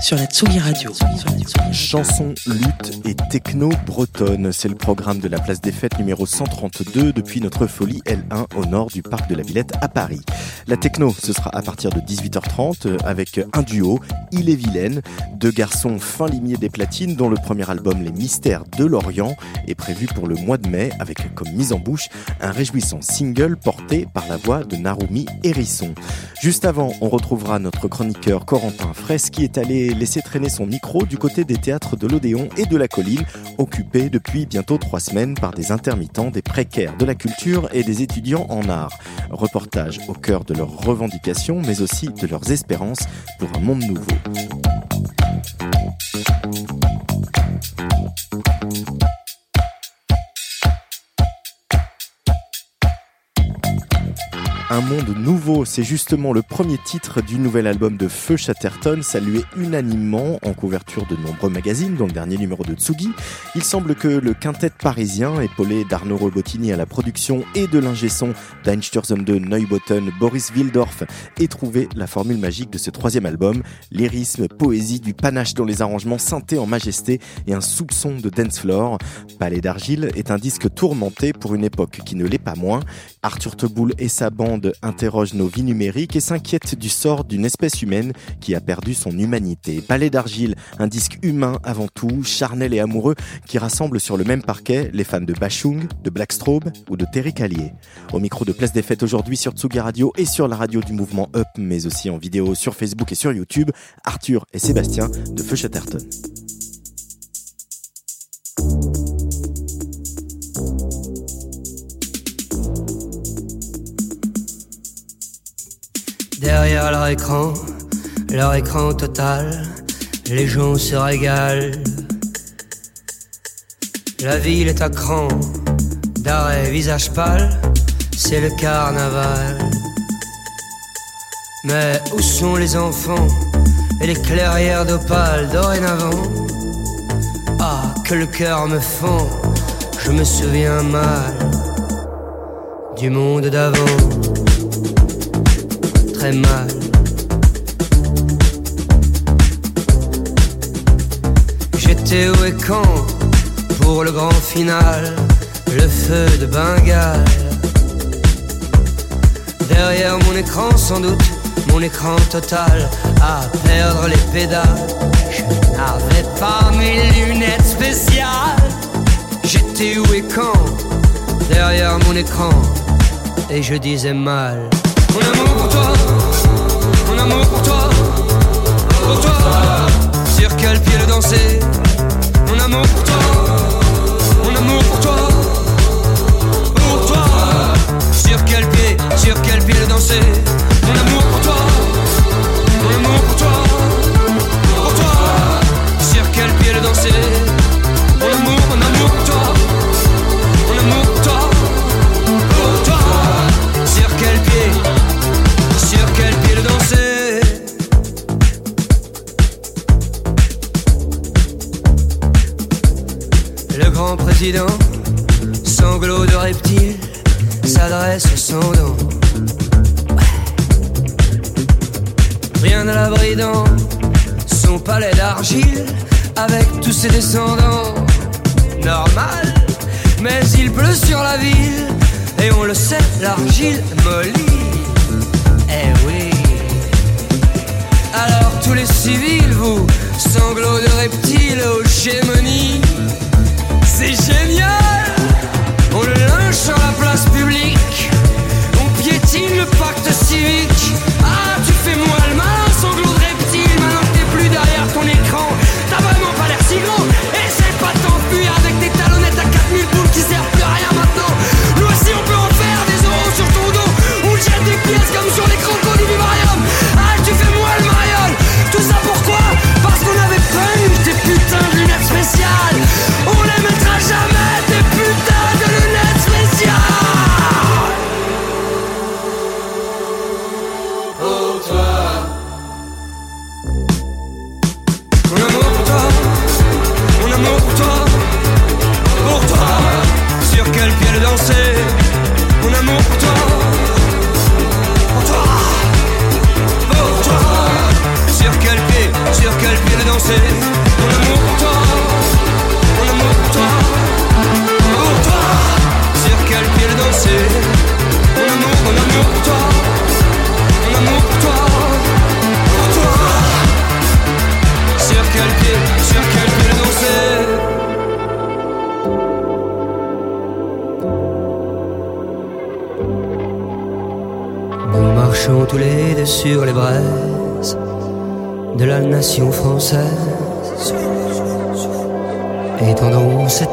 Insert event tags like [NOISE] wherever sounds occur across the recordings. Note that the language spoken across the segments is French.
sur la Tsugi Radio. Chanson, lutte et techno bretonne, c'est le programme de la place des fêtes numéro 132 depuis notre folie L1 au nord du parc de la Villette à Paris. La techno, ce sera à partir de 18h30 avec un duo, Il est vilaine, deux garçons fin limiers des platines dont le premier album Les Mystères de l'Orient est prévu pour le mois de mai avec comme mise en bouche un réjouissant single porté par la voix de Narumi Hérisson. Juste avant, on retrouvera notre chroniqueur Corentin Fraisse qui est allé laisser traîner son micro du côté des théâtres de l'Odéon et de la Colline, occupés depuis bientôt trois semaines par des intermittents, des précaires de la culture et des étudiants en art. Reportage au cœur de leurs revendications, mais aussi de leurs espérances pour un monde nouveau. Un monde nouveau, c'est justement le premier titre du nouvel album de Feu Chatterton, salué unanimement en couverture de nombreux magazines, dont le dernier numéro de Tsugi. Il semble que le quintet parisien, épaulé d'Arnaud Robotini à la production et de l'ingé son d'Einstürzen de Neubotten, Boris Wildorf, ait trouvé la formule magique de ce troisième album, lyrisme, poésie, du panache dans les arrangements synthés en majesté et un soupçon de dance floor. Palais d'argile est un disque tourmenté pour une époque qui ne l'est pas moins. Arthur Teboul et sa bande interroge nos vies numériques et s'inquiète du sort d'une espèce humaine qui a perdu son humanité. Palais d'argile, un disque humain avant tout, charnel et amoureux, qui rassemble sur le même parquet les fans de Bachung, de Blackstrobe ou de Terry Callier. Au micro de Place des Fêtes aujourd'hui sur Tsugi Radio et sur la radio du mouvement Up, mais aussi en vidéo sur Facebook et sur YouTube, Arthur et Sébastien de Feu Chatterton. Derrière leur écran, leur écran total, les gens se régalent. La ville est à cran, d'arrêt, visage pâle, c'est le carnaval. Mais où sont les enfants et les clairières d'opale dorénavant? Ah, que le cœur me fend, je me souviens mal du monde d'avant J'étais où et quand pour le grand final, le feu de Bengale. Derrière mon écran sans doute, mon écran total, à perdre les pédales. Je n'avais pas mes lunettes spéciales. J'étais où et quand derrière mon écran, et je disais mal. Mon amour pour toi, mon amour pour toi, pour toi. Sur quel pied le danser? Président, sanglot de reptile, s'adresse au sans dents. Rien à l'abri dans son palais d'argile, avec tous ses descendants. Normal, mais il pleut sur la ville, et on le sait, l'argile mollit. Eh oui. Alors tous les civils, vous, sanglots de reptiles aux gémonies, c'est génial. On le lynche sur la place publique, on piétine le pacte civique. Ah, tu fais moi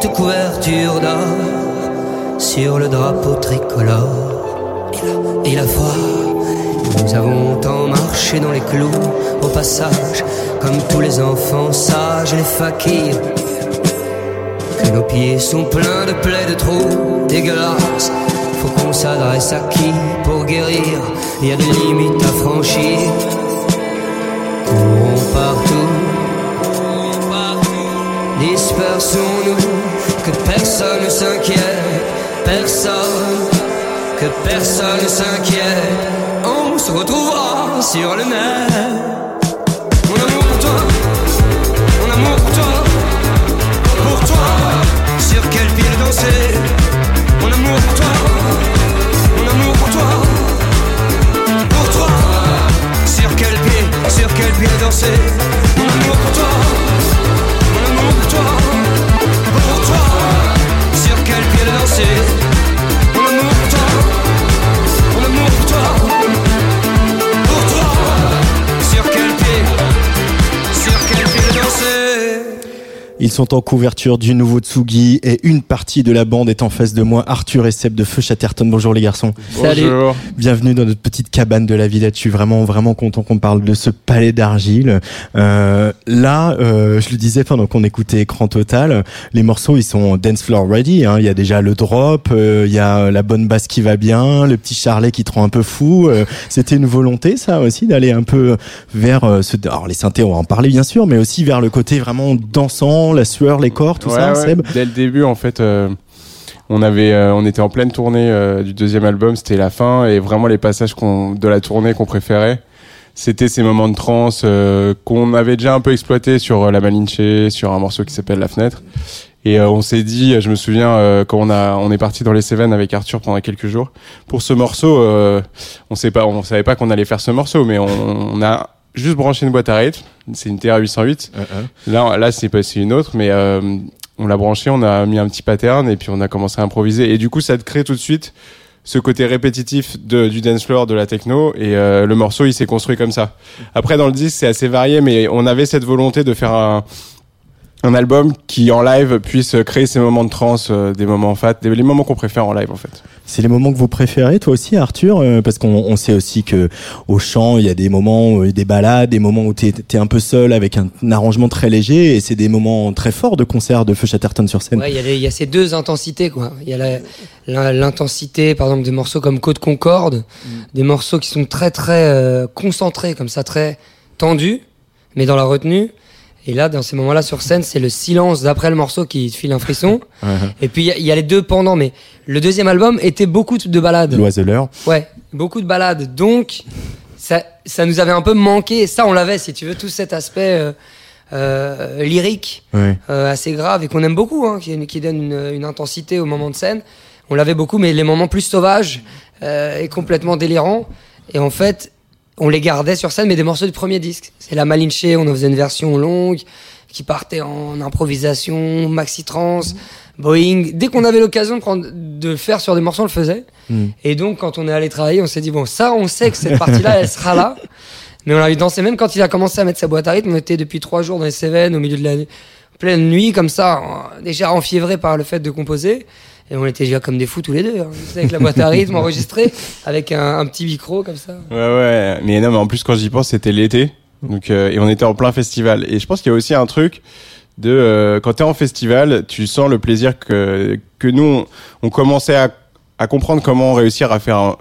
Couverture d'or sur le drapeau tricolore. Et la foi, nous avons tant marché dans les clous au passage, comme tous les enfants sages et les fakirs. Que nos pieds sont pleins de plaies de trous dégueulasses. Faut qu'on s'adresse à qui pour guérir? Il y a des limites à franchir. Courons partout, dispersons-nous, personne ne s'inquiète, personne, que personne ne s'inquiète. On se retrouvera sur le net. Mon amour pour toi, mon amour pour toi pour toi. Sur quel pied danser? Mon amour pour toi Mon amour pour toi Pour toi. Sur quel pied Sur quel pied danser? Ils sont en couverture du nouveau Tsugi et une partie de la bande est en face de moi, Arthur et Seb de Feu Chatterton. Bonjour les garçons. Bonjour. Bienvenue dans notre petite cabane de la Villette. Je suis vraiment vraiment content qu'on parle de ce palais d'argile. Euh, là, euh, je le disais pendant qu'on écoutait Écran Total, les morceaux ils sont dance floor ready. Hein. Il y a déjà le drop, euh, il y a la bonne basse qui va bien, le petit charlet qui te rend un peu fou. Euh, C'était une volonté ça aussi d'aller un peu vers euh, ce. Alors les synthés on va en parler bien sûr, mais aussi vers le côté vraiment dansant, la sueur, les corps, tout Ouais, ça. ouais. Seb. Dès le début, en fait, euh, on avait, euh, on était en pleine tournée euh, du deuxième album. C'était la fin et vraiment les passages de la tournée qu'on préférait. C'était ces moments de trance euh, qu'on avait déjà un peu exploité sur la Malinche, sur un morceau qui s'appelle La Fenêtre. Et on s'est dit, je me souviens euh, quand on a, on est parti dans les Cévennes avec Arthur pendant quelques jours pour ce morceau. euh, on sait pas, on savait pas qu'on allait faire ce morceau, mais on, on a juste branché une boîte à rythme. C'est une TR 808. Là, là, c'est pas c'est une autre, mais euh, on l'a branché, on a mis un petit pattern et puis on a commencé à improviser. Et du coup, ça te crée tout de suite ce côté répétitif de, du dance floor, de la techno, et euh, le morceau, il s'est construit comme ça. Après, dans le disque, c'est assez varié, mais on avait cette volonté de faire un, un album qui, en live, puisse créer ces moments de trance, euh, des moments fat, des, les moments qu'on préfère en live, en fait. C'est les moments que vous préférez, toi aussi, Arthur, euh, parce qu'on on sait aussi que au chant, il y a des moments, des balades, des moments où t'es es un peu seul avec un, un arrangement très léger, et c'est des moments très forts de concert de Feu Chatterton sur scène. Ouais, il y, a y ces deux intensités, quoi. Il y a l'intensité, par exemple, des morceaux comme Côte Concorde, des morceaux qui sont très, très euh, concentrés, comme ça, très tendus, mais dans la retenue. Et là, dans ces moments-là, sur scène, c'est le silence d'après le morceau qui te file un frisson. [LAUGHS] Et puis, il y a- il y, a les deux pendant, mais le deuxième album était beaucoup de balades. L'oiseleur. Ouais, beaucoup de balades. Donc, ça, ça nous avait un peu manqué. Et ça, on l'avait, si tu veux, tout cet aspect euh, euh, lyrique Ouais. euh, assez grave et qu'on aime beaucoup, hein, qui, qui donne une, une intensité au moment de scène. On l'avait beaucoup, mais les moments plus sauvages euh, et complètement délirants. Et en fait, on les gardait sur scène, mais des morceaux du premier disque. C'est la Malinche, on en faisait une version longue qui partait en improvisation, maxi trance, Boeing. Dès qu'on avait l'occasion de, prendre, de le faire sur des morceaux, on le faisait. Mm. Et donc, quand on est allé travailler, on s'est dit, bon, ça, on sait que cette partie-là, elle sera là. [LAUGHS] Mais on l'a eu dansé même quand il a commencé à mettre sa boîte à rythme. On était depuis trois jours dans les Cévennes, au milieu de la nuit, pleine nuit, comme ça, déjà enfiévré par le fait de composer. Et on était déjà comme des fous tous les deux, hein, avec la boîte à rythme [LAUGHS] enregistrée, avec un, un petit micro comme ça. Ouais, ouais. Mais non, mais en plus, quand j'y pense, c'était l'été. Donc, euh, et on était en plein festival. Et je pense qu'il y a aussi un truc de euh, quand t'es en festival, tu sens le plaisir que que nous on, on commençait à, à comprendre comment réussir à faire un-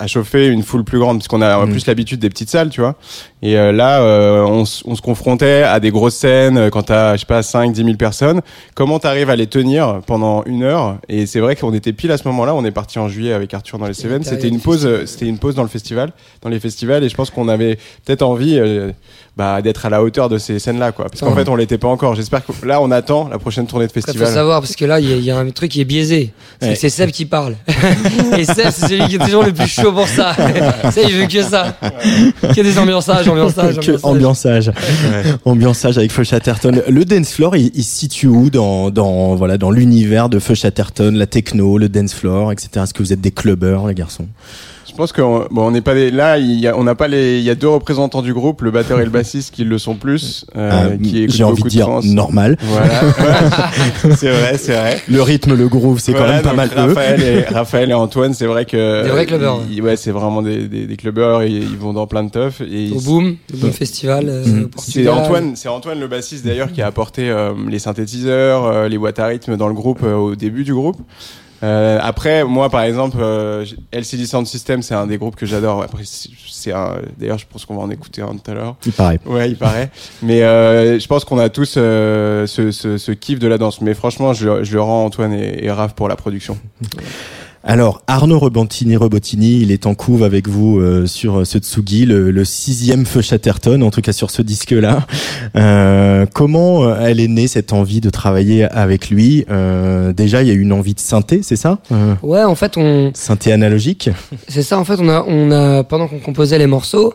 à chauffer une foule plus grande, puisqu'on a Mm. plus l'habitude des petites salles, tu vois. Et euh, là, euh, on, se confrontait à des grosses scènes euh, quand t'as, je sais pas, 5, 10 000 personnes. Comment t'arrives à les tenir pendant une heure? Et c'est vrai qu'on était pile à ce moment-là. On est parti en juillet avec Arthur dans les Cévennes. C'était une pause, festival. c'était une pause dans le festival, dans les festivals. Et je pense qu'on avait peut-être envie euh, bah, d'être à la hauteur de ces scènes-là, quoi. Parce qu'en Ouais. fait, on l'était pas encore. J'espère que là, on attend la prochaine tournée de Après, faut festival. savoir, parce que là, il y, a- il y a un truc qui est biaisé. C'est Ouais. que c'est Seb qui parle. [LAUGHS] Et Seb, c'est celui qui est toujours le plus chaud pour ça. [LAUGHS] Seb, il veut que ça. Que des ambiançages, ambiançages, ambiançages. ambiançage, ambiançage avec Feu Chatterton. Le dance floor, il, il se situe où dans, dans voilà dans l'univers de Feu Chatterton, la techno, le dance floor, etc. Est-ce que vous êtes des clubbers, les garçons? Pense qu'on bon, on n'est pas des, là. Il y a, on n'a pas les. Il y a deux représentants du groupe, le batteur et le bassiste, qui le sont plus. euh, Ah, qui J'ai envie beaucoup de dire normal. Voilà. Ouais. [LAUGHS] c'est vrai, c'est vrai. Le rythme, le groove, c'est quand même pas mal eux. Raphaël et, Raphaël et Antoine, c'est vrai que. Des vrais clubbers, ils- ouais, c'est vraiment des, des, des clubbers. Ils, ils vont dans plein de teufs. Et Au ils- Boom, le Boom Festival euh, Mm. c'est. Antoine, c'est Antoine le bassiste d'ailleurs qui a apporté euh, les synthétiseurs, euh, les boîtes à rythme dans le groupe euh, au début du groupe. Euh, après, moi par exemple, euh, LCD Sound System, c'est un des groupes que j'adore. Après, c'est- un. D'ailleurs, je pense qu'on va en écouter un tout à l'heure. Il paraît. Ouais, il paraît. Mais euh, je pense qu'on a tous euh, ce, ce, ce kiff de la danse. Mais franchement, je, je le rends Antoine et, et Raph pour la production. [LAUGHS] Alors Arnaud Rebantini, Rebotini, il est en couve avec vous euh, sur ce Tsugi, le, le sixième Feu Chatterton, en tout cas sur ce disque-là. Euh, comment euh, elle est née cette envie de travailler avec lui? Euh, Déjà, il y a eu une envie de synthé, c'est ça? Euh, Ouais, en fait, on, Synthé analogique? c'est ça. En fait, on a, on a, pendant qu'on composait les morceaux,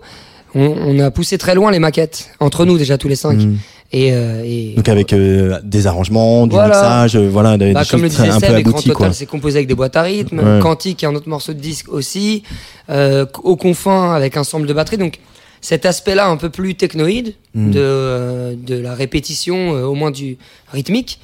on, on a poussé très loin les maquettes entre nous déjà tous les cinq. Mm. Et, euh, et Donc avec euh, des arrangements, du Voilà. mixage, euh, voilà, des, Bah, des comme le disait un peu Seb, abouties, quoi. Total, c'est composé avec des boîtes à rythme. Ouais. Quantique, est un autre morceau de disque aussi. Euh, au confin, avec un sample de batterie. Donc, cet aspect-là un peu plus technoïde Mm. de, euh, de la répétition, euh, au moins du rythmique,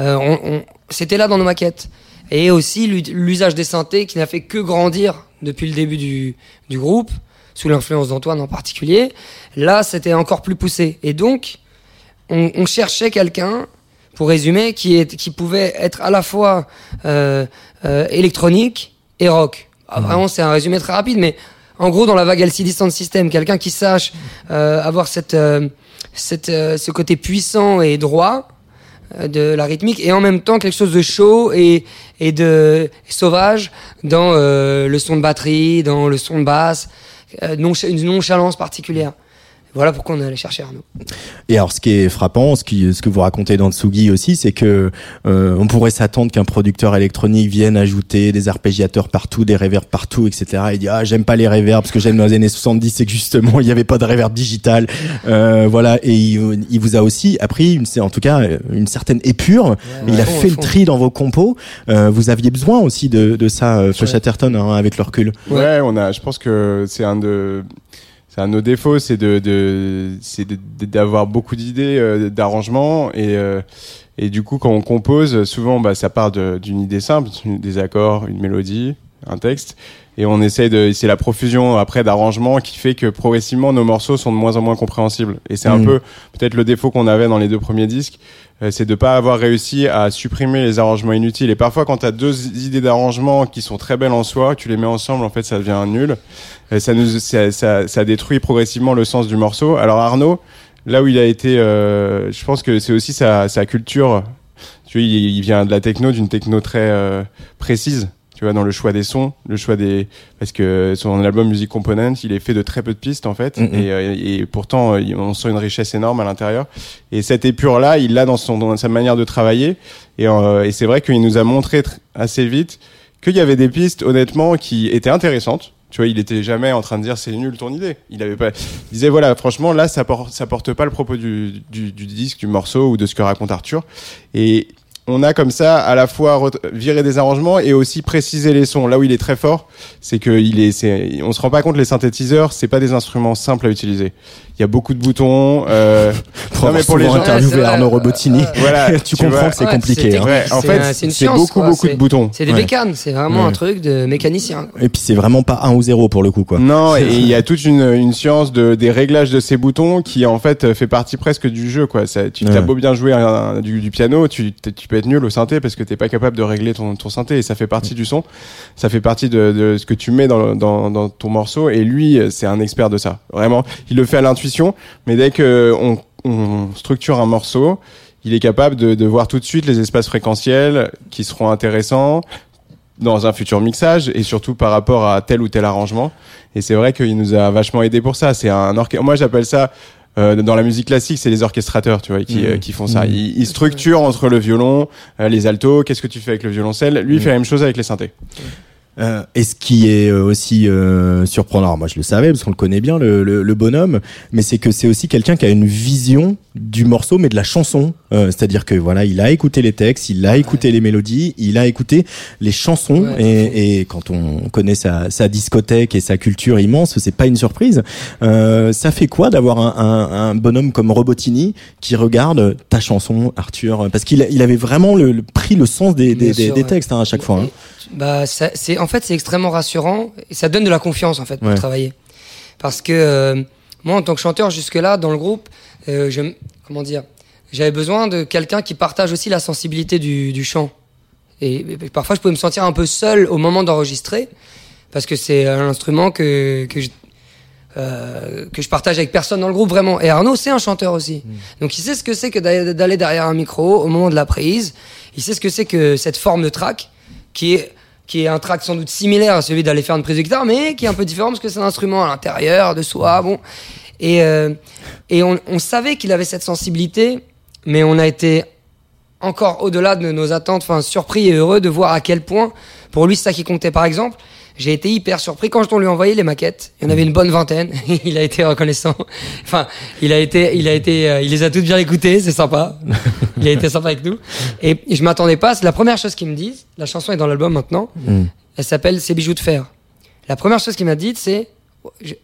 euh, on, on- c'était là dans nos maquettes. Et aussi l'u- l'usage des synthés qui n'a fait que grandir depuis le début du, du groupe, sous l'influence d'Antoine en particulier. Là, c'était encore plus poussé. Et donc, on, on cherchait quelqu'un, pour résumer, qui, est, qui pouvait être à la fois euh, euh, électronique et rock. Ah, Vraiment, c'est un résumé très rapide, mais en gros, dans la vague LCD Sound System, quelqu'un qui sache euh, avoir cette, euh, cette, euh, ce côté puissant et droit euh, de la rythmique, et en même temps quelque chose de chaud et, et de sauvage dans euh, le son de batterie, dans le son de basse, euh, noncha- une nonchalance particulière. Voilà pourquoi on est allé chercher Arnaud. Et alors, ce qui est frappant, ce, qui, ce que vous racontez dans Tsugi aussi, c'est que euh, on pourrait s'attendre qu'un producteur électronique vienne ajouter des arpégiateurs partout, des reverbs partout, etc. Et dit ah j'aime pas les reverbs parce que j'aime dans les années 70, c'est que justement [LAUGHS] il n'y avait pas de reverb digital, euh, voilà. Et il, il vous a aussi appris, une, en tout cas, une certaine épure. il a fond, fait le tri dans vos compos. Euh, vous aviez besoin aussi de, de ça, euh, Ouais. Chatterton, hein, avec le recul. Ouais. Ouais, on a. Je pense que c'est un de. Un de nos défauts, c'est de, d'avoir beaucoup d'idées euh, d'arrangement et euh, et du coup quand on compose, souvent bah ça part d'une idée simple, des accords, une mélodie, un texte et on essaye de c'est la profusion après d'arrangements qui fait que progressivement nos morceaux sont de moins en moins compréhensibles. Et c'est un Mm. peu peut-être le défaut qu'on avait dans les deux premiers disques euh, c'est de pas avoir réussi à supprimer les arrangements inutiles. Et parfois quand tu as deux idées d'arrangement qui sont très belles en soi tu les mets ensemble en fait ça devient nul. Ça nous ça, ça, ça détruit progressivement le sens du morceau. Alors Arnaud là où il a été euh, je pense que c'est aussi sa, sa culture. Tu vois il, il vient de la techno d'une techno très euh, précise tu vois dans le choix des sons le choix des parce que son album Music Component il est fait de très peu de pistes en fait. Mhm. et, euh, et pourtant euh, on sent une richesse énorme à l'intérieur. Et cette épure là il l'a dans son dans sa manière de travailler. Et, euh, et c'est vrai qu'il nous a montré tr- assez vite qu'il y avait des pistes honnêtement qui étaient intéressantes. Tu vois il était jamais en train de dire c'est nul ton idée. Il avait pas il disait voilà franchement là ça porte ça porte pas le propos du, du, du disque du morceau ou de ce que raconte Arthur. Et on a comme ça à la fois viré des arrangements et aussi précisé les sons. Là où il est très fort, c'est que il est, c'est, on se rend pas compte les synthétiseurs, c'est pas des instruments simples à utiliser. Il y a beaucoup de boutons. Euh, [LAUGHS] Pour non, mais pour les gens, vrai. Arnaud Robotini, voilà, [LAUGHS] tu, tu comprends vois. que c'est Ouais, compliqué. c'est hein. Ouais, en fait, c'est une c'est science, beaucoup, quoi. beaucoup de boutons. C'est des Ouais. bécanes, c'est vraiment Ouais. un truc de mécanicien. Et puis c'est vraiment pas 1 ou 0 pour le coup quoi. Non, et [LAUGHS] il y a toute une, une science de, des réglages de ces boutons qui en fait fait partie presque du jeu. Quoi. Ça, tu Ouais. t'as beau bien jouer un- du, du piano, tu, peux être nul au synthé parce que t'es pas capable de régler ton, ton synthé et ça fait partie du son. Ça fait partie de, de ce que tu mets dans, dans, dans ton morceau et lui, c'est un expert de ça. Vraiment, il le fait à l'intuition, mais dès que on, on structure un morceau, il est capable de, de voir tout de suite les espaces fréquentiels qui seront intéressants dans un futur mixage et surtout par rapport à tel ou tel arrangement. Et c'est vrai qu'il nous a vachement aidé pour ça. C'est un orchestre. Moi, j'appelle ça euh, dans la musique classique, c'est les orchestrateurs, tu vois, qui, Mhm. euh, qui font ça. Mhm. Ils, ils structurent entre le violon, euh, les altos. Qu'est-ce que tu fais avec le violoncelle? Lui, il fait la même chose avec les synthés. Euh, et ce qui est euh, aussi euh, surprenant, alors moi je le savais parce qu'on le connaît bien le, le, le bonhomme, mais c'est que c'est aussi quelqu'un qui a une vision du morceau mais de la chanson. Euh, C'est-à-dire que voilà, il a écouté les textes, il a écouté les mélodies, il a écouté les chansons Ouais. et, et quand on connaît sa, sa discothèque et sa culture immense, c'est pas une surprise. Euh, ça fait quoi d'avoir un, un, un bonhomme comme Robotini qui regarde ta chanson, Arthur? Parce qu'il il avait vraiment le, le- pris le sens des, des, Bien des- sûr, des ouais. textes hein, à chaque fois. hein. Bah, ça- c'est en fait c'est extrêmement rassurant et ça donne de la confiance en fait pour Ouais. travailler. Parce que euh, moi en tant que chanteur jusque là dans le groupe, euh, je, comment dire, j'avais besoin de quelqu'un qui partage aussi la sensibilité du, du chant. Et, et parfois je pouvais me sentir un peu seul au moment d'enregistrer parce que c'est un instrument que que je, euh, que je partage avec personne dans le groupe vraiment. Et Arnaud, c'est un chanteur aussi. Donc il sait ce que c'est que d'aller derrière un micro au moment de la prise. Il sait ce que c'est que cette forme de track qui est qui est un track sans doute similaire à celui d'aller faire une prise de guitare, mais qui est un peu différent parce que c'est un instrument à l'intérieur de soi. Bon, et euh, et on, on savait qu'il avait cette sensibilité, mais on a été encore au-delà de nos attentes, enfin surpris et heureux de voir à quel point pour lui c'est ça qui comptait. Par exemple, j'ai été hyper surpris quand on lui a envoyé les maquettes. Il y en avait une bonne vingtaine. [LAUGHS] il a été reconnaissant. Enfin, il a été, il a été, euh, il les a toutes bien écoutées. C'est sympa. [LAUGHS] il a été sympa avec nous. Et je m'attendais pas. C'est la première chose qu'ils me disent. La chanson est dans l'album maintenant. Mm. Elle s'appelle Ces bijoux de fer. La première chose qu'il m'a dit, c'est, il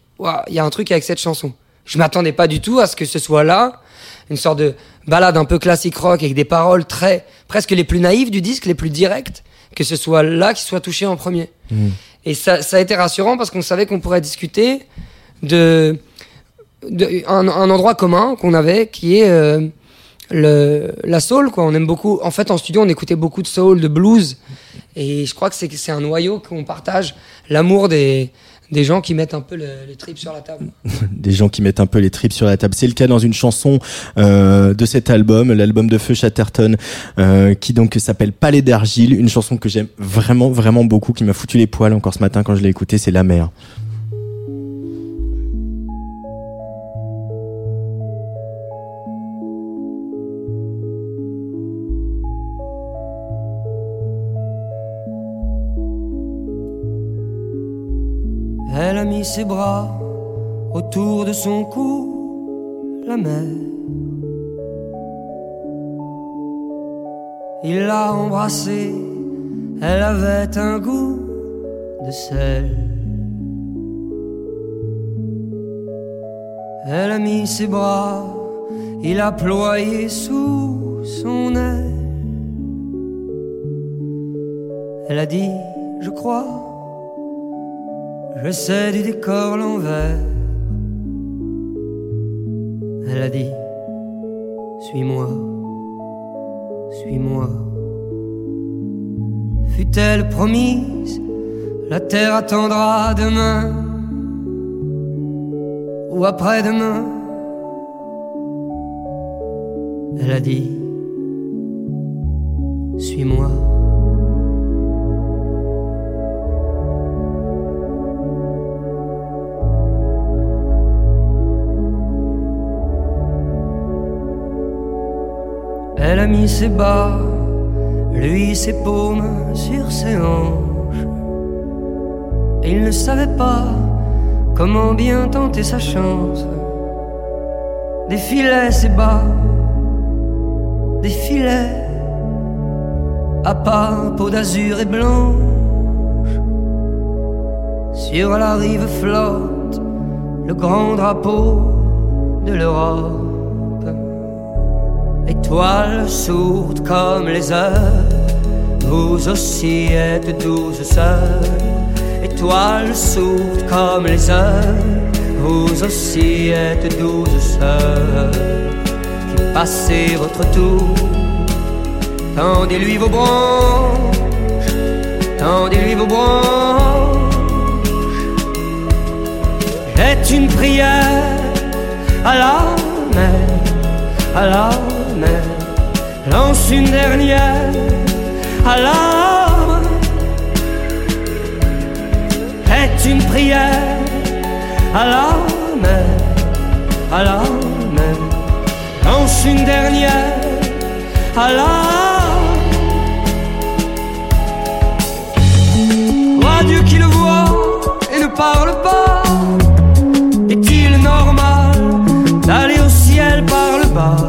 y a un truc avec cette chanson. Je m'attendais pas du tout à ce que ce soit là, une sorte de balade un peu classique rock avec des paroles très, presque les plus naïves du disque, les plus directes, que ce soit là qui soit touché en premier. Et ça, ça a été rassurant parce qu'on savait qu'on pourrait discuter de, un, endroit commun qu'on avait qui est euh, le, la soul quoi. On aime beaucoup. En fait, en studio, on écoutait beaucoup de soul, de blues, et je crois que c'est un noyau qu'on partage, l'amour des des gens qui mettent un peu le, les tripes sur la table. [LAUGHS] des gens qui mettent un peu les tripes sur la table. C'est le cas dans une chanson euh, de cet album, l'album de Feu Chatterton, euh, qui donc s'appelle Palais d'argile, une chanson que j'aime vraiment vraiment beaucoup, qui m'a foutu les poils encore ce matin quand je l'ai écoutée, c'est La mer. Elle a mis ses bras autour de son cou, la mer. Il l'a embrassée, elle avait un goût de sel. Elle a mis ses bras, il a ployé sous son aile. Elle a dit, je crois, je sais du décor l'envers. Elle a dit, suis-moi, suis-moi. Fut-elle promise, la terre attendra demain ou après-demain? Elle a dit, suis-moi. Elle a mis ses bas, lui ses paumes sur ses hanches. Et il ne savait pas comment bien tenter sa chance. Défilait ses bas, défilait à pas peau d'azur et blanche. Sur la rive flotte le grand drapeau de l'Europe. Étoiles sourdes comme les heures, vous aussi êtes douze sœurs. Étoiles sourdes comme les heures, vous aussi êtes douze sœurs. Qui passez votre tour, tendez-lui vos branches, tendez-lui vos branches. Est une prière à la mer, à la. Lance une dernière à la mer. Est une prière à la mer, à la mer. Lance une dernière la Roi Dieu qui le voit et ne parle pas. Est-il normal d'aller au ciel par le bas?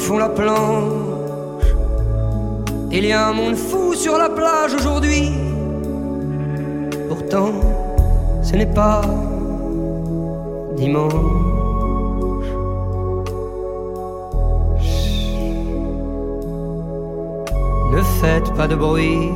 Font la planche. Il y a un monde fou sur la plage aujourd'hui. Pourtant, ce n'est pas dimanche. Ne faites pas de bruit.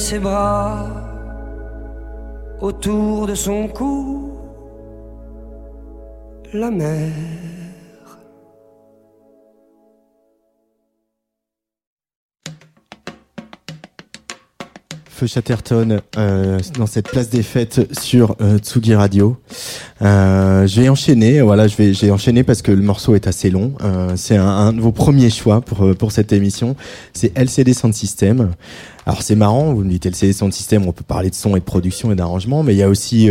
Ses bras autour de son cou, la mer. Feu Chatterton euh, dans cette place des fêtes sur euh, Tsugi Radio. Euh, je vais enchaîner, voilà, je vais, j'ai enchaîné parce que le morceau est assez long. Euh, c'est un, un de vos premiers choix pour pour cette émission. C'est LCD Sound System. Alors c'est marrant, vous me dites LCD Sound System, on peut parler de son et de production et d'arrangement, mais il y a aussi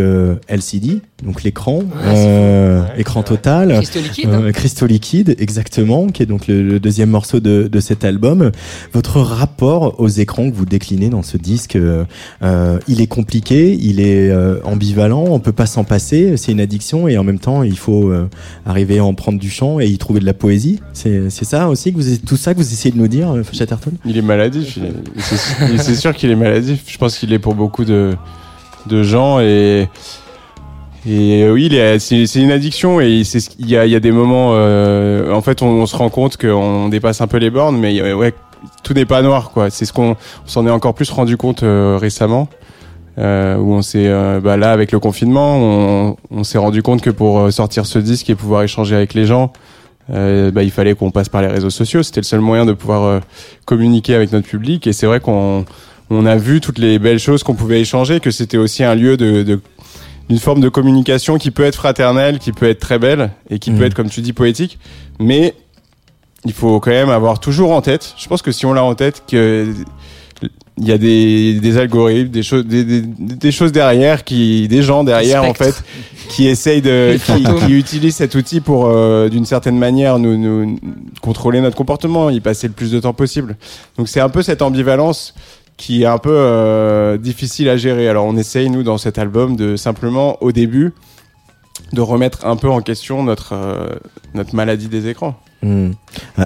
LCD, donc l'écran, euh, écran total. Cristaux liquides. Euh, Cristaux liquides, exactement, qui est donc le, le deuxième morceau de, de cet album. Votre rapport aux écrans que vous déclinez dans ce disque, euh, euh, il est compliqué, il est euh, ambivalent, on peut pas s'en passer, c'est une addiction et en même temps il faut euh, arriver à en prendre du chant et y trouver de la poésie. C'est c'est ça aussi que vous tout ça que vous essayez de nous dire, Chatterton? Il est maladif. c'est sûr qu'il est maladif. Je pense qu'il est pour beaucoup de, de gens et. Et euh, oui, c'est une addiction et il y a, y a des moments. euh, en fait, on, on se rend compte qu'on dépasse un peu les bornes, mais euh, ouais, tout n'est pas noir, quoi. C'est ce qu'on on s'en est encore plus rendu compte euh, récemment, euh, où on s'est, bah, là, avec le confinement, on, on s'est rendu compte que pour sortir ce disque et pouvoir échanger avec les gens, bah, il fallait qu'on passe par les réseaux sociaux. C'était le seul moyen de pouvoir communiquer avec notre public. Et c'est vrai qu'on on a vu toutes les belles choses qu'on pouvait échanger, que c'était aussi un lieu de, de une forme de communication qui peut être fraternelle, qui peut être très belle et qui peut être, comme tu dis, poétique. Mais il faut quand même avoir toujours en tête. Je pense que si on l'a en tête, que il y a des, des algorithmes, des choses, des, des, des choses derrière, qui, des gens derrière en fait, qui essayent de, qui, qui utilisent cet outil pour, euh, d'une certaine manière, nous, nous contrôler notre comportement, y passer le plus de temps possible. Donc c'est un peu cette ambivalence qui est un peu euh, difficile à gérer. Alors on essaye nous dans cet album de simplement au début de remettre un peu en question notre euh, notre maladie des écrans. Euh,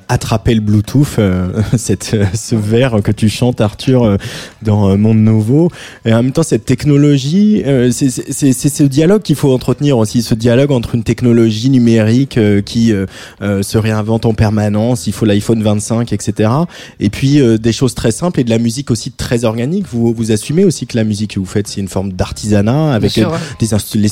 attraper le Bluetooth, euh, [LAUGHS] cette, euh, ce vers que tu chantes Arthur euh, dans euh, Monde Nouveau. Et en même temps, cette technologie, euh, c'est c'est- c'est ce dialogue qu'il faut entretenir aussi, ce dialogue entre une technologie numérique euh, qui euh, euh, se réinvente en permanence. Il faut l'iPhone 25, etc. Et puis euh, des choses très simples et de la musique aussi très organique. Vous vous assumez aussi que la musique que vous faites, c'est une forme d'artisanat avec sûr, euh, ouais. des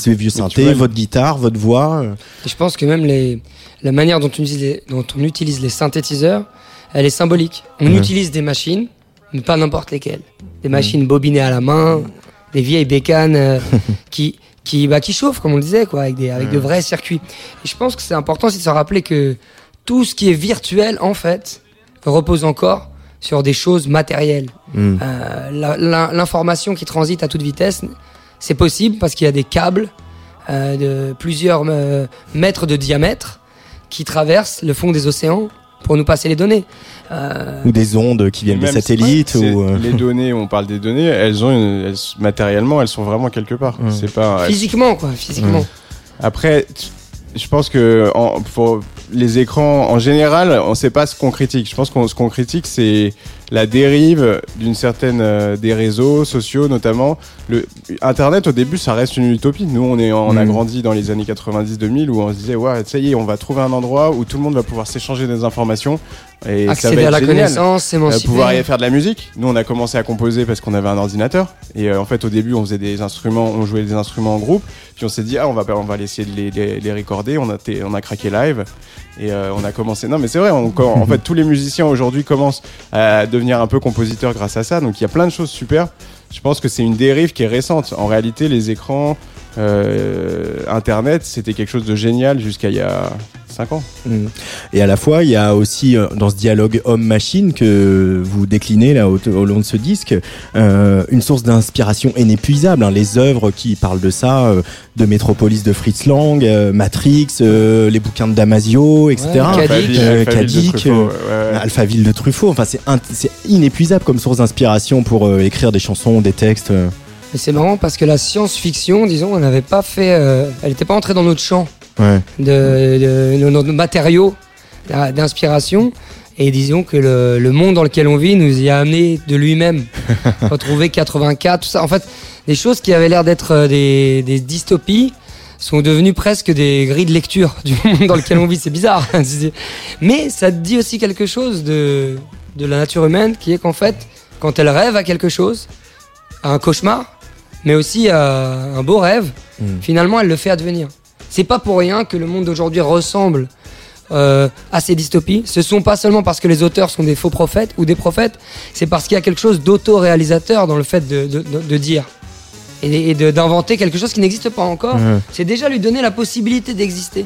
les vieux synthés, votre guitare, votre voix. euh. Et je pense que même les, la manière dont on, utilise les, dont on utilise les synthétiseurs, elle est symbolique. On Ouais. utilise des machines, mais pas n'importe lesquelles. Des machines bobinées à la main, des vieilles bécanes euh, [LAUGHS] qui, qui, bah, qui chauffent, comme on le disait, quoi, avec, des, avec de vrais circuits. Et je pense que c'est important aussi de se rappeler que tout ce qui est virtuel, en fait, repose encore sur des choses matérielles. Hmm. Euh, L'information qui transite à toute vitesse, c'est possible parce qu'il y a des câbles euh, de plusieurs mètres de diamètre qui traversent le fond des océans pour nous passer les données. Euh, Ou des ondes qui viennent des satellites. si- ou, euh, Les données, on parle des données, elles ont une- elles- matériellement, elles sont vraiment quelque part. C'est pas. physiquement, quoi, physiquement. Après, je pense que en, pour les écrans, en général, on sait pas ce qu'on critique. Je pense qu'on ce qu'on critique, c'est la dérive d'une certaine euh, des réseaux sociaux, notamment le Internet. Au début, ça reste une utopie. Nous, on est, on a Mm. grandi dans les années 90-2000 où on se disait, ouais, ça y est, on va trouver un endroit où tout le monde va pouvoir s'échanger des informations et Accéder à la génial. connaissance, Euh, s'émanciper. pouvoir y faire de la musique. Nous, on a commencé à composer parce qu'on avait un ordinateur. Et euh, en fait, au début, on faisait des instruments, on jouait des instruments en groupe. Puis on s'est dit, ah, on va, on va essayer de les, les, les recorder. On a, on a craqué live. Et euh, on a commencé. Non, mais c'est vrai. On, en fait, tous les musiciens aujourd'hui commencent à devenir un peu compositeurs grâce à ça. Donc, il y a plein de choses super. Je pense que c'est une dérive qui est récente. En réalité, les écrans, euh, Internet, c'était quelque chose de génial jusqu'à il y a 5 ans. Mm. Et à la fois, il y a aussi euh, dans ce dialogue homme-machine que vous déclinez là au, au long de ce disque, euh, une source d'inspiration inépuisable. hein. Les œuvres qui parlent de ça, euh, de Métropolis de Fritz Lang, euh, Matrix, euh, les bouquins de Damasio, etc. Ouais, Cadic. Alphaville, de Truffaut. Enfin, c'est inépuisable comme source d'inspiration pour euh, écrire des chansons, des textes. euh. Mais c'est marrant parce que la science-fiction, disons, elle n'avait pas fait, euh, elle n'était pas entrée dans notre champ Ouais. de, de, de nos matériaux d'inspiration. Et disons que le, le monde dans lequel on vit nous y a amené de lui-même. [LAUGHS] Retrouver 84, tout ça. En fait, des choses qui avaient l'air d'être euh, des, des dystopies sont devenues presque des grilles de lecture du [LAUGHS] monde dans lequel on vit. C'est bizarre. [LAUGHS] Mais ça dit aussi quelque chose de, de la nature humaine qui est qu'en fait, quand elle rêve à quelque chose, à un cauchemar, mais aussi à un beau rêve, Mm. finalement elle le fait advenir. C'est pas pour rien que le monde d'aujourd'hui ressemble euh, à ces dystopies. Ce sont pas seulement parce que les auteurs sont des faux prophètes ou des prophètes, c'est parce qu'il y a quelque chose d'auto-réalisateur dans le fait de, de- de- de dire et, et d'inventer quelque chose qui n'existe pas encore. C'est déjà lui donner la possibilité d'exister.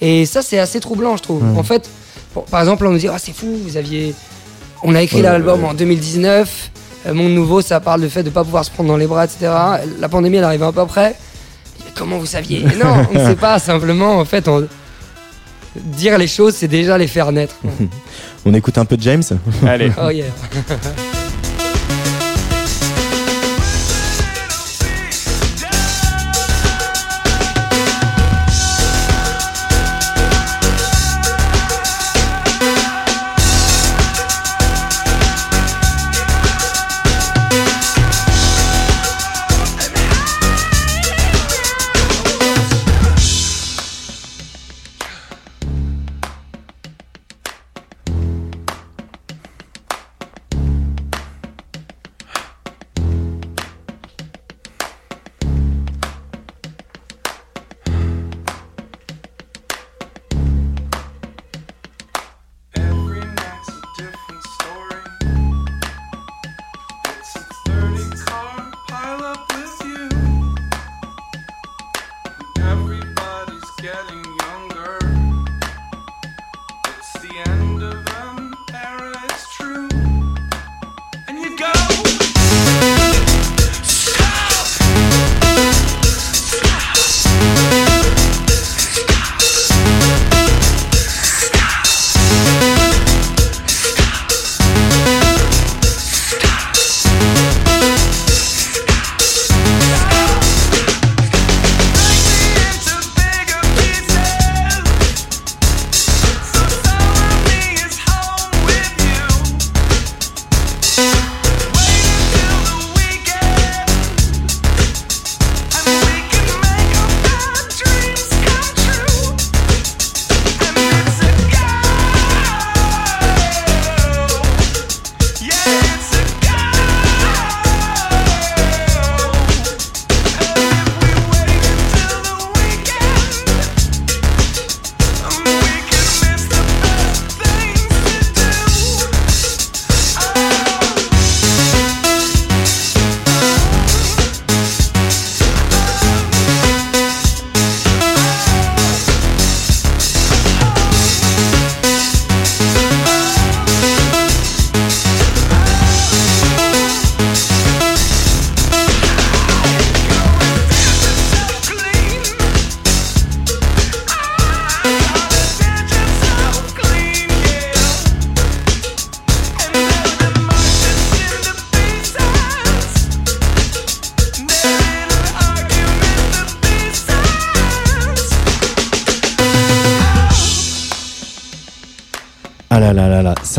Et ça, c'est assez troublant, je trouve. En fait, pour- par exemple, on nous dit Ah, c'est fou, vous aviez. On a écrit Ouais, l'album ouais. en 2019. euh, Monde Nouveau, ça parle du fait de ne pas pouvoir se prendre dans les bras, etc. La pandémie, elle arrive un peu après. Comment vous saviez Non, on ne sait pas. Simplement, en fait, on- dire les choses, c'est déjà les faire naître. [LAUGHS] On écoute un peu de James Allez. Oh yeah. [LAUGHS]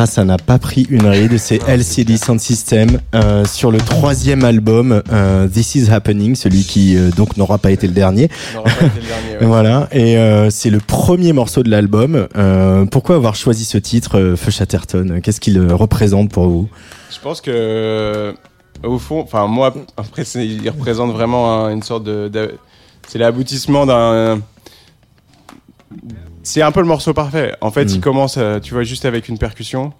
ça, ça n'a pas pris une ride. C'est LCD Sound System euh, sur le troisième album euh, This Is Happening, celui qui euh, donc n'aura pas été le dernier. n'aura pas été le dernier, ouais. [LAUGHS] Voilà, et c'est le premier morceau de l'album. Pourquoi avoir choisi ce titre, Feu Chatterton? Qu'est-ce qu'il représente pour vous? Je pense que au fond, enfin moi, après, il représente vraiment un- une sorte de, de- c'est l'aboutissement d'un. C'est un peu le morceau parfait. En fait, Mm. il commence, euh, tu vois, juste avec une percussion.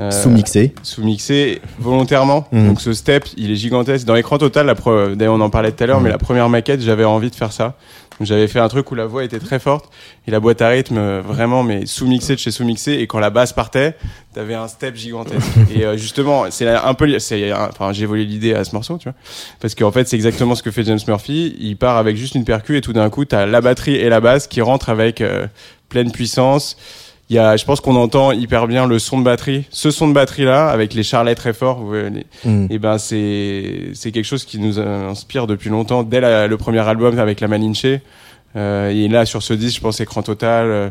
euh, Sous-mixé. sous-mixé volontairement. Mhm. Donc ce step, il est gigantesque. Dans l'écran total, la pre- d'ailleurs on en parlait tout à l'heure, Mhm. mais la première maquette, j'avais envie de faire ça. J'avais fait un truc où la voix était très forte et la boîte à rythme euh, vraiment mais sous-mixée de chez sous-mixé et quand la basse partait, t'avais un step gigantesque. [LAUGHS] et euh, justement, c'est un peu, c'est, un- enfin j'ai volé l'idée à ce morceau, tu vois, parce qu'en fait c'est exactement ce que fait James Murphy. Il part avec juste une percu et tout d'un coup t'as la batterie et la basse qui rentrent avec euh, pleine puissance. Il y a, je pense qu'on entend hyper bien le son de batterie. Ce son de batterie là, avec les charlets très forts, vous voyez, les- Mm. et ben c'est c'est quelque chose qui nous inspire depuis longtemps dès la- le premier album avec la Malinche euh, et là sur ce disque je pense écran total euh,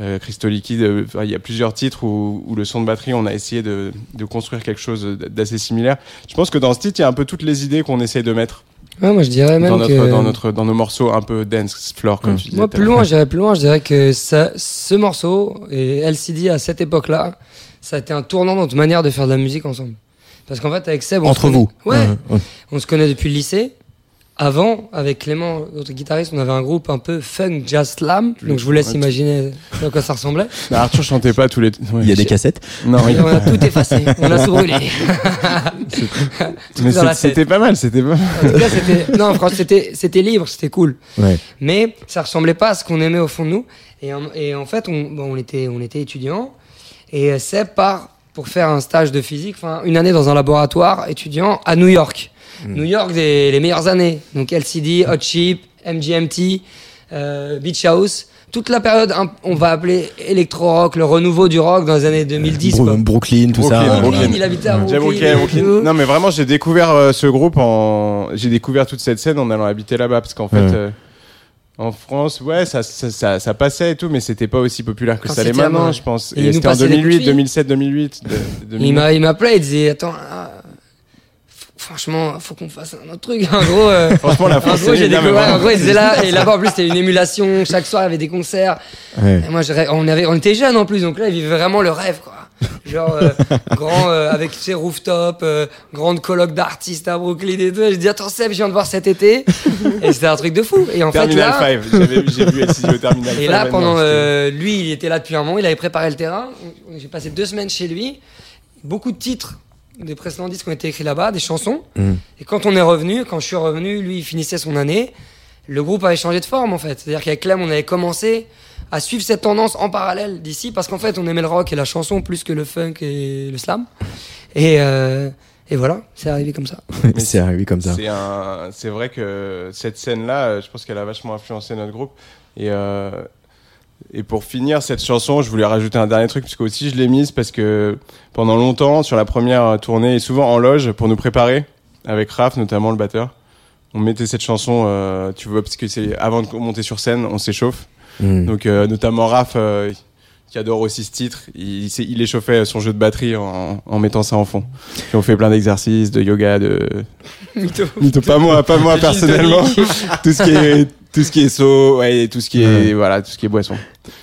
euh, Crystal Liquide euh, il y a plusieurs titres où, où le son de batterie on a essayé de, de construire quelque chose d'assez similaire je pense que dans ce titre il y a un peu toutes les idées qu'on essaie de mettre Ouais, moi je dirais même dans notre, que dans notre dans nos morceaux un peu dance floor comme Mm. tu disais moi plus loin, j'irais plus loin, je dirais que ça, ce morceau et LCD à cette époque-là, ça a été un tournant dans notre manière de faire de la musique ensemble. Parce qu'en fait avec Seb, on se Entre connaît- vous. ouais, on se connaît depuis le lycée. Avant, avec Clément, notre guitariste, on avait un groupe un peu funk jazz slam. Donc je vous laisse imaginer à quoi ça ressemblait. Mais [LAUGHS] Arthur chantait pas tous les ouais. Il y a des cassettes. non il- [LAUGHS] on a tout effacé, on a tout brûlé. [LAUGHS] Tout mais c'est- c'était pas mal c'était pas mal. En tout cas, c'était non, franchement, c'était c'était libre, c'était cool. Ouais. Mais ça ressemblait pas à ce qu'on aimait au fond de nous. Et, en- et en fait, on, bon, on était on était étudiants et euh, Seb part pour faire un stage de physique, enfin une année dans un laboratoire étudiant à New York. New York, des, les meilleures années. Donc LCD, Hot Chip, MGMT, euh, Beach House. Toute la période, on va appeler électro-rock, le renouveau du rock dans les années 2010. Bro- quoi. Brooklyn, tout Brooklyn, ça. Brooklyn, Brooklyn. il habitait à Brooklyn. Brooklyn, Brooklyn. Non, mais vraiment, j'ai découvert euh, ce groupe en. J'ai découvert toute cette scène en allant habiter là-bas. Parce qu'en fait, Ouais. euh, en France, ouais, ça, ça, ça, ça passait et tout, mais c'était pas aussi populaire que Quand ça l'est maintenant, je pense. Et il Et nous c'était en passait des coups de 2008, fil. 2007, 2008. de- de Il 2009. m'a, il m'appelait, il disait Attends, ah, franchement, faut qu'on fasse un autre truc. [LAUGHS] En gros, euh, Franchement, la en France, gros, j'ai découvert. En gros, il disait là, [LAUGHS] et là-bas, en plus, c'était une émulation. Chaque soir, il y avait des concerts. Ouais. Et moi, je on, avait, on était jeunes en plus, donc là, il vivait vraiment le rêve, quoi. Genre, euh, [LAUGHS] grand, euh, avec ses rooftops, euh, grande colloque d'artistes à Brooklyn et tout. J'ai dit Attends, Seb, je viens de voir cet été. et c'était un truc de fou. Et en fait, Terminal là. 5. J'avais vu- J'ai vu au Terminal 5. Et là, pendant euh, lui, il était là depuis un moment, il avait préparé le terrain. J'ai passé deux semaines chez lui. Beaucoup de titres des précédents disques ont été écrits là-bas, des chansons. Mm. Et quand on est revenu, quand je suis revenu, lui, il finissait son année. Le groupe avait changé de forme en fait. C'est-à-dire qu'avec Clem, on avait commencé à suivre cette tendance en parallèle d'ici parce qu'en fait, on aimait le rock et la chanson plus que le funk et le slam. Et, euh, et voilà, c'est arrivé comme ça. [LAUGHS] C'est arrivé comme ça. C'est un, c'est vrai que cette scène-là, je pense qu'elle a vachement influencé notre groupe. Et euh, et pour finir cette chanson, je voulais rajouter un dernier truc puisque aussi je l'ai mise parce que pendant longtemps sur la première tournée et souvent en loge pour nous préparer avec Raph notamment le batteur, on mettait cette chanson, euh, tu vois, parce que c'est avant de monter sur scène, on s'échauffe. Mm. Donc euh, notamment Raph, euh, qui adore aussi ce titre, il, il échauffait son jeu de batterie en, en mettant ça en fond. Puis on fait plein d'exercices, de yoga, de [LAUGHS] Mytho. Mytho, pas moi, pas moi [LAUGHS] personnellement. [LAUGHS] tout ce qui est tout ce qui est saut, ouais, tout ce qui est Ouais. voilà, tout ce qui est boisson. [LAUGHS]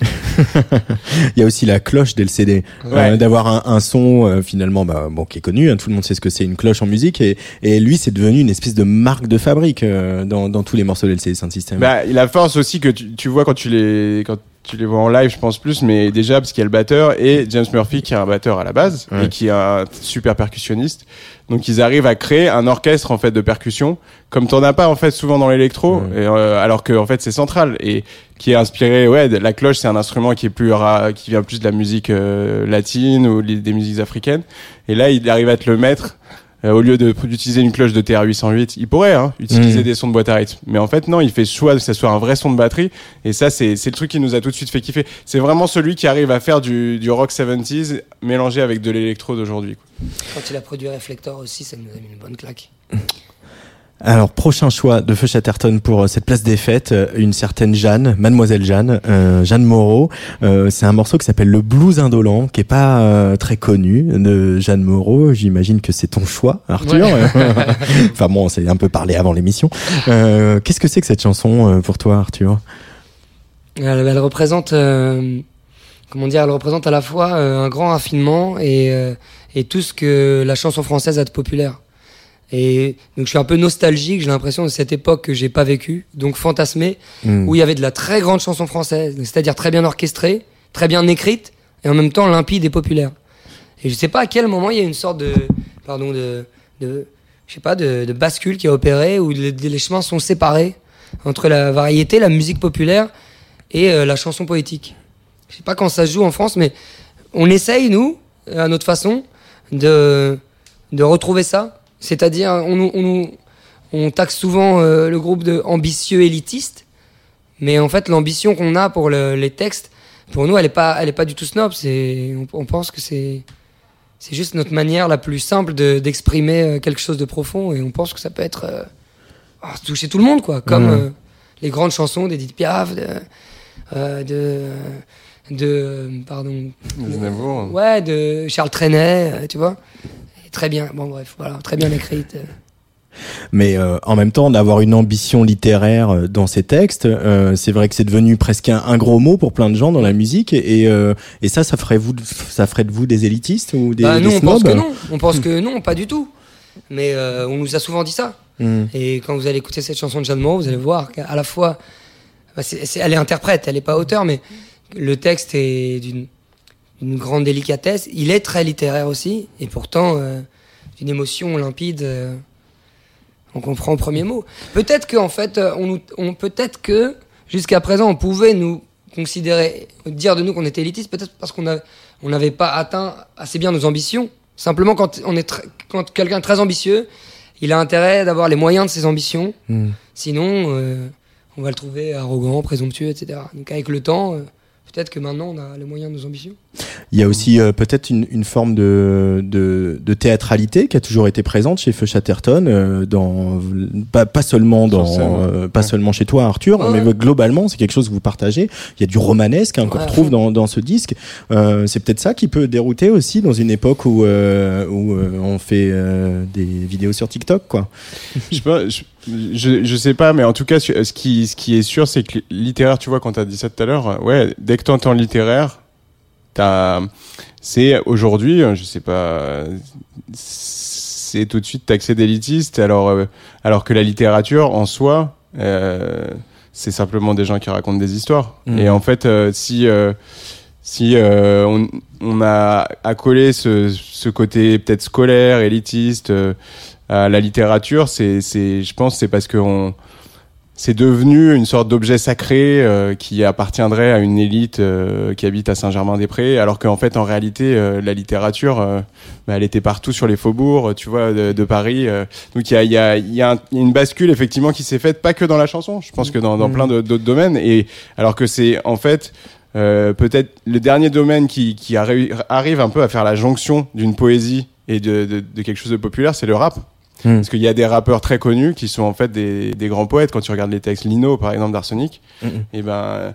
Il y a aussi la cloche d'LCD, Ouais. euh, d'avoir un, un son euh, finalement bah, bon qui est connu, hein, tout le monde sait ce que c'est une cloche en musique et, et lui c'est devenu une espèce de marque de fabrique euh, dans, dans tous les morceaux d'LCD Sound System. Bah, il a force aussi que tu, tu vois quand tu les quand tu les vois en live, je pense plus, mais déjà parce qu'il y a le batteur et James Murphy qui est un batteur à la base Ouais. et qui est un super percussionniste. Donc ils arrivent à créer un orchestre en fait de percussion comme t'en as pas en fait souvent dans l'électro, Ouais. euh, alors que en fait c'est central et qui est inspiré. Ouais, de- la cloche c'est un instrument qui est plus qui vient plus de la musique euh, latine ou des musiques africaines. Et là il arrive à te le mettre. Euh, au lieu de d'utiliser une cloche de TR-808, il pourrait hein, utiliser Mhm. des sons de boîte à rythme. Mais en fait, non, il fait choix que ça soit un vrai son de batterie. Et ça, c'est c'est le truc qui nous a tout de suite fait kiffer. C'est vraiment celui qui arrive à faire du, du rock 70s mélangé avec de l'électro d'aujourd'hui. Quand il a produit Reflector aussi, ça nous a mis une bonne claque. Alors, prochain choix de Feu Chatterton pour euh, cette place des fêtes, euh, une certaine Jeanne, Mademoiselle Jeanne, euh, Jeanne Moreau. Euh, c'est un morceau qui s'appelle Le Blues Indolent, qui est pas euh, très connu de Jeanne Moreau. J'imagine que c'est ton choix, Arthur. [LAUGHS] enfin bon, on s'est un peu parlé avant l'émission. Euh, Qu'est-ce que c'est que cette chanson euh, pour toi, Arthur? Elle, elle représente, euh, comment dire, elle représente à la fois euh, un grand raffinement et, euh, et tout ce que la chanson française a de populaire. Et donc je suis un peu nostalgique, j'ai l'impression de cette époque que j'ai pas vécue, donc fantasmée, Hmm. où il y avait de la très grande chanson française, c'est-à-dire très bien orchestrée, très bien écrite, et en même temps limpide et populaire. Et je sais pas à quel moment il y a une sorte de, pardon, de, de je sais pas, de, de bascule qui a opéré, où les, les chemins sont séparés entre la variété, la musique populaire et euh, la chanson poétique. Je sais pas quand ça se joue en France, mais on essaye, nous, à notre façon, de, de retrouver ça. C'est-à-dire, on, taxe souvent euh, le groupe de ambitieux élitistes, mais en fait, l'ambition qu'on a pour le- les textes, pour nous, elle est pas, elle est pas du tout snob. C'est, on, on pense que c'est, c'est juste notre manière la plus simple de- d'exprimer euh, quelque chose de profond, et on pense que ça peut être euh, oh, toucher tout le monde, quoi. Comme Mhm. euh, les grandes chansons d'Edith Piaf, de, de, de, pardon. Ouais, de Charles Trenet, tu vois. Très bien, bon bref, voilà, très bien écrite. euh. Mais euh, en même temps, d'avoir une ambition littéraire euh, dans ces textes, euh, c'est vrai que c'est devenu presque un, un gros mot pour plein de gens dans la musique. Et, euh, et ça, ça ferait, vous, ça ferait de vous des élitistes ou des, Bah, des nous, on pense snobs que non, on pense que non, pas du tout. Mais on nous a souvent dit ça. Hmm. Et quand vous allez écouter cette chanson de Jeanne Moreau, vous allez voir qu'à la fois, bah, elle est interprète, elle n'est pas auteur, mais le texte est d'une d'une grande délicatesse. Il est très littéraire aussi, et pourtant euh, d'une émotion limpide. euh, on comprend au premier mot. Peut-être que en fait, euh, on, on peut-être que jusqu'à présent, on pouvait nous considérer, dire de nous qu'on était élitiste, peut-être parce qu'on a- on n'avait pas atteint assez bien nos ambitions. Simplement, quand on est quand quelqu'un est très ambitieux, il a intérêt d'avoir les moyens de ses ambitions. Hmm. Sinon, euh, on va le trouver arrogant, présomptueux, etc. Donc avec le temps, euh, peut-être que maintenant on a les moyens de nos ambitions. Il y a aussi euh, peut-être une, une forme de, de, de théâtralité qui a toujours été présente chez Feu Chatterton, euh, dans, pas, pas seulement dans, euh, pas Ouais. seulement chez toi Arthur, Ouais, mais ouais. globalement c'est quelque chose que vous partagez. Il y a du romanesque hein, qu'on Ouais, retrouve dans, dans ce disque. Euh, c'est peut-être ça qui peut dérouter aussi dans une époque où, euh, où euh, on fait euh, des vidéos sur TikTok, quoi. je sais pas, je, je, je sais pas, mais en tout cas, ce qui, ce qui est sûr, c'est que littéraire, tu vois, quand t'as dit ça tout à l'heure, ouais, dès que t'entends littéraire, t'as, c'est aujourd'hui, euh, je sais pas, c'est tout de suite taxé d'élitiste, alors, euh, alors que la littérature, en soi, euh, c'est simplement des gens qui racontent des histoires. Mhm. Et en fait, euh, si, si euh, on, on a accolé ce, ce côté peut-être scolaire, élitiste euh, à la littérature, c'est, c'est, je pense, c'est parce que on, c'est devenu une sorte d'objet sacré euh, qui appartiendrait à une élite euh, qui habite à Saint-Germain-des-Prés, alors qu'en fait, en réalité, euh, la littérature, euh, bah, elle était partout sur les faubourgs, tu vois, de, de Paris. euh. donc il y a, il y, a, y, a une bascule effectivement qui s'est faite, pas que dans la chanson, je pense que dans, dans Mhm. plein de- d'autres domaines. Et alors que c'est en fait euh, peut-être le dernier domaine qui, qui arri- arrive un peu à faire la jonction d'une poésie et de, de, de quelque chose de populaire, c'est le rap. Hmm. Parce qu'il y a des rappeurs très connus qui sont en fait des, des grands poètes. Quand tu regardes les textes Lino, par exemple, d'Arsenic, Mhm. et ben,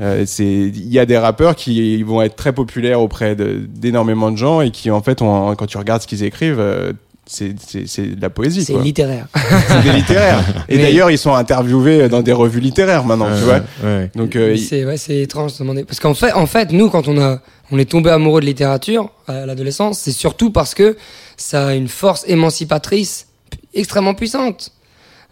euh, c'est, il y a des rappeurs qui vont être très populaires auprès d'énormément de gens et qui, en fait, ont, quand tu regardes ce qu'ils écrivent, euh, c'est, de la poésie, C'est littéraire. [LAUGHS] C'est des littéraires. Et Mais- d'ailleurs, ils sont interviewés dans des revues littéraires maintenant, tu vois. Ouais. Donc, euh, c'est ouais, c'est étrange de se demander. Parce qu'en fait, en fait, nous, quand on a, on est tombé amoureux de littérature à l'adolescence, c'est surtout parce que ça a une force émancipatrice extrêmement puissante.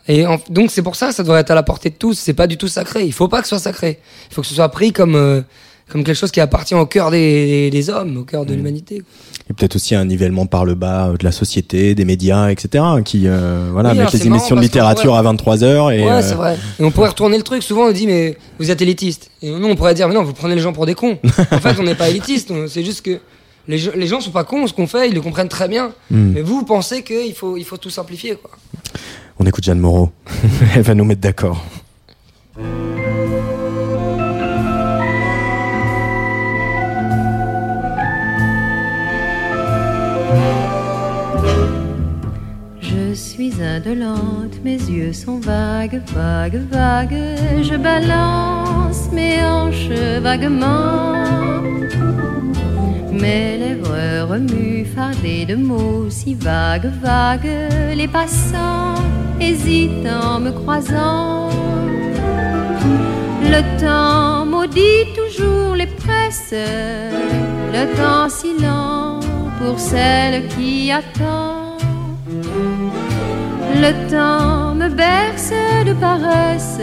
Et en- donc c'est pour ça, ça devrait être à la portée de tous. C'est pas du tout sacré. Il faut pas que ce soit sacré. Il faut que ce soit pris comme euh, comme quelque chose qui appartient au cœur des, des, des hommes, au cœur de l'humanité. Et peut-être aussi un nivellement par le bas euh, de la société, des médias, etc. qui euh, voilà Oui, mettent les émissions de littérature à 23h et ouais, euh, c'est vrai. Et on pourrait retourner le truc. Souvent, on dit, mais vous êtes élitiste. Et nous, on pourrait dire, mais non, vous prenez les gens pour des cons. [LAUGHS] en fait, on n'est pas élitiste. C'est juste que les, gens- les gens sont pas cons. Ce qu'on fait, ils le comprennent très bien. hmm. Mais vous, vous pensez qu'il faut, il faut tout simplifier, quoi. on écoute Jeanne Moreau. [LAUGHS] Elle va nous mettre d'accord. Je suis suis indolente, mes yeux sont vagues, vagues, vagues. Je balance mes hanches vaguement. Mes lèvres remuent fardées de mots si vagues, vagues. Les passants hésitent en me croisant. Le temps maudit toujours les presses, le temps silent pour celle qui attend. Le temps me berce de paresse,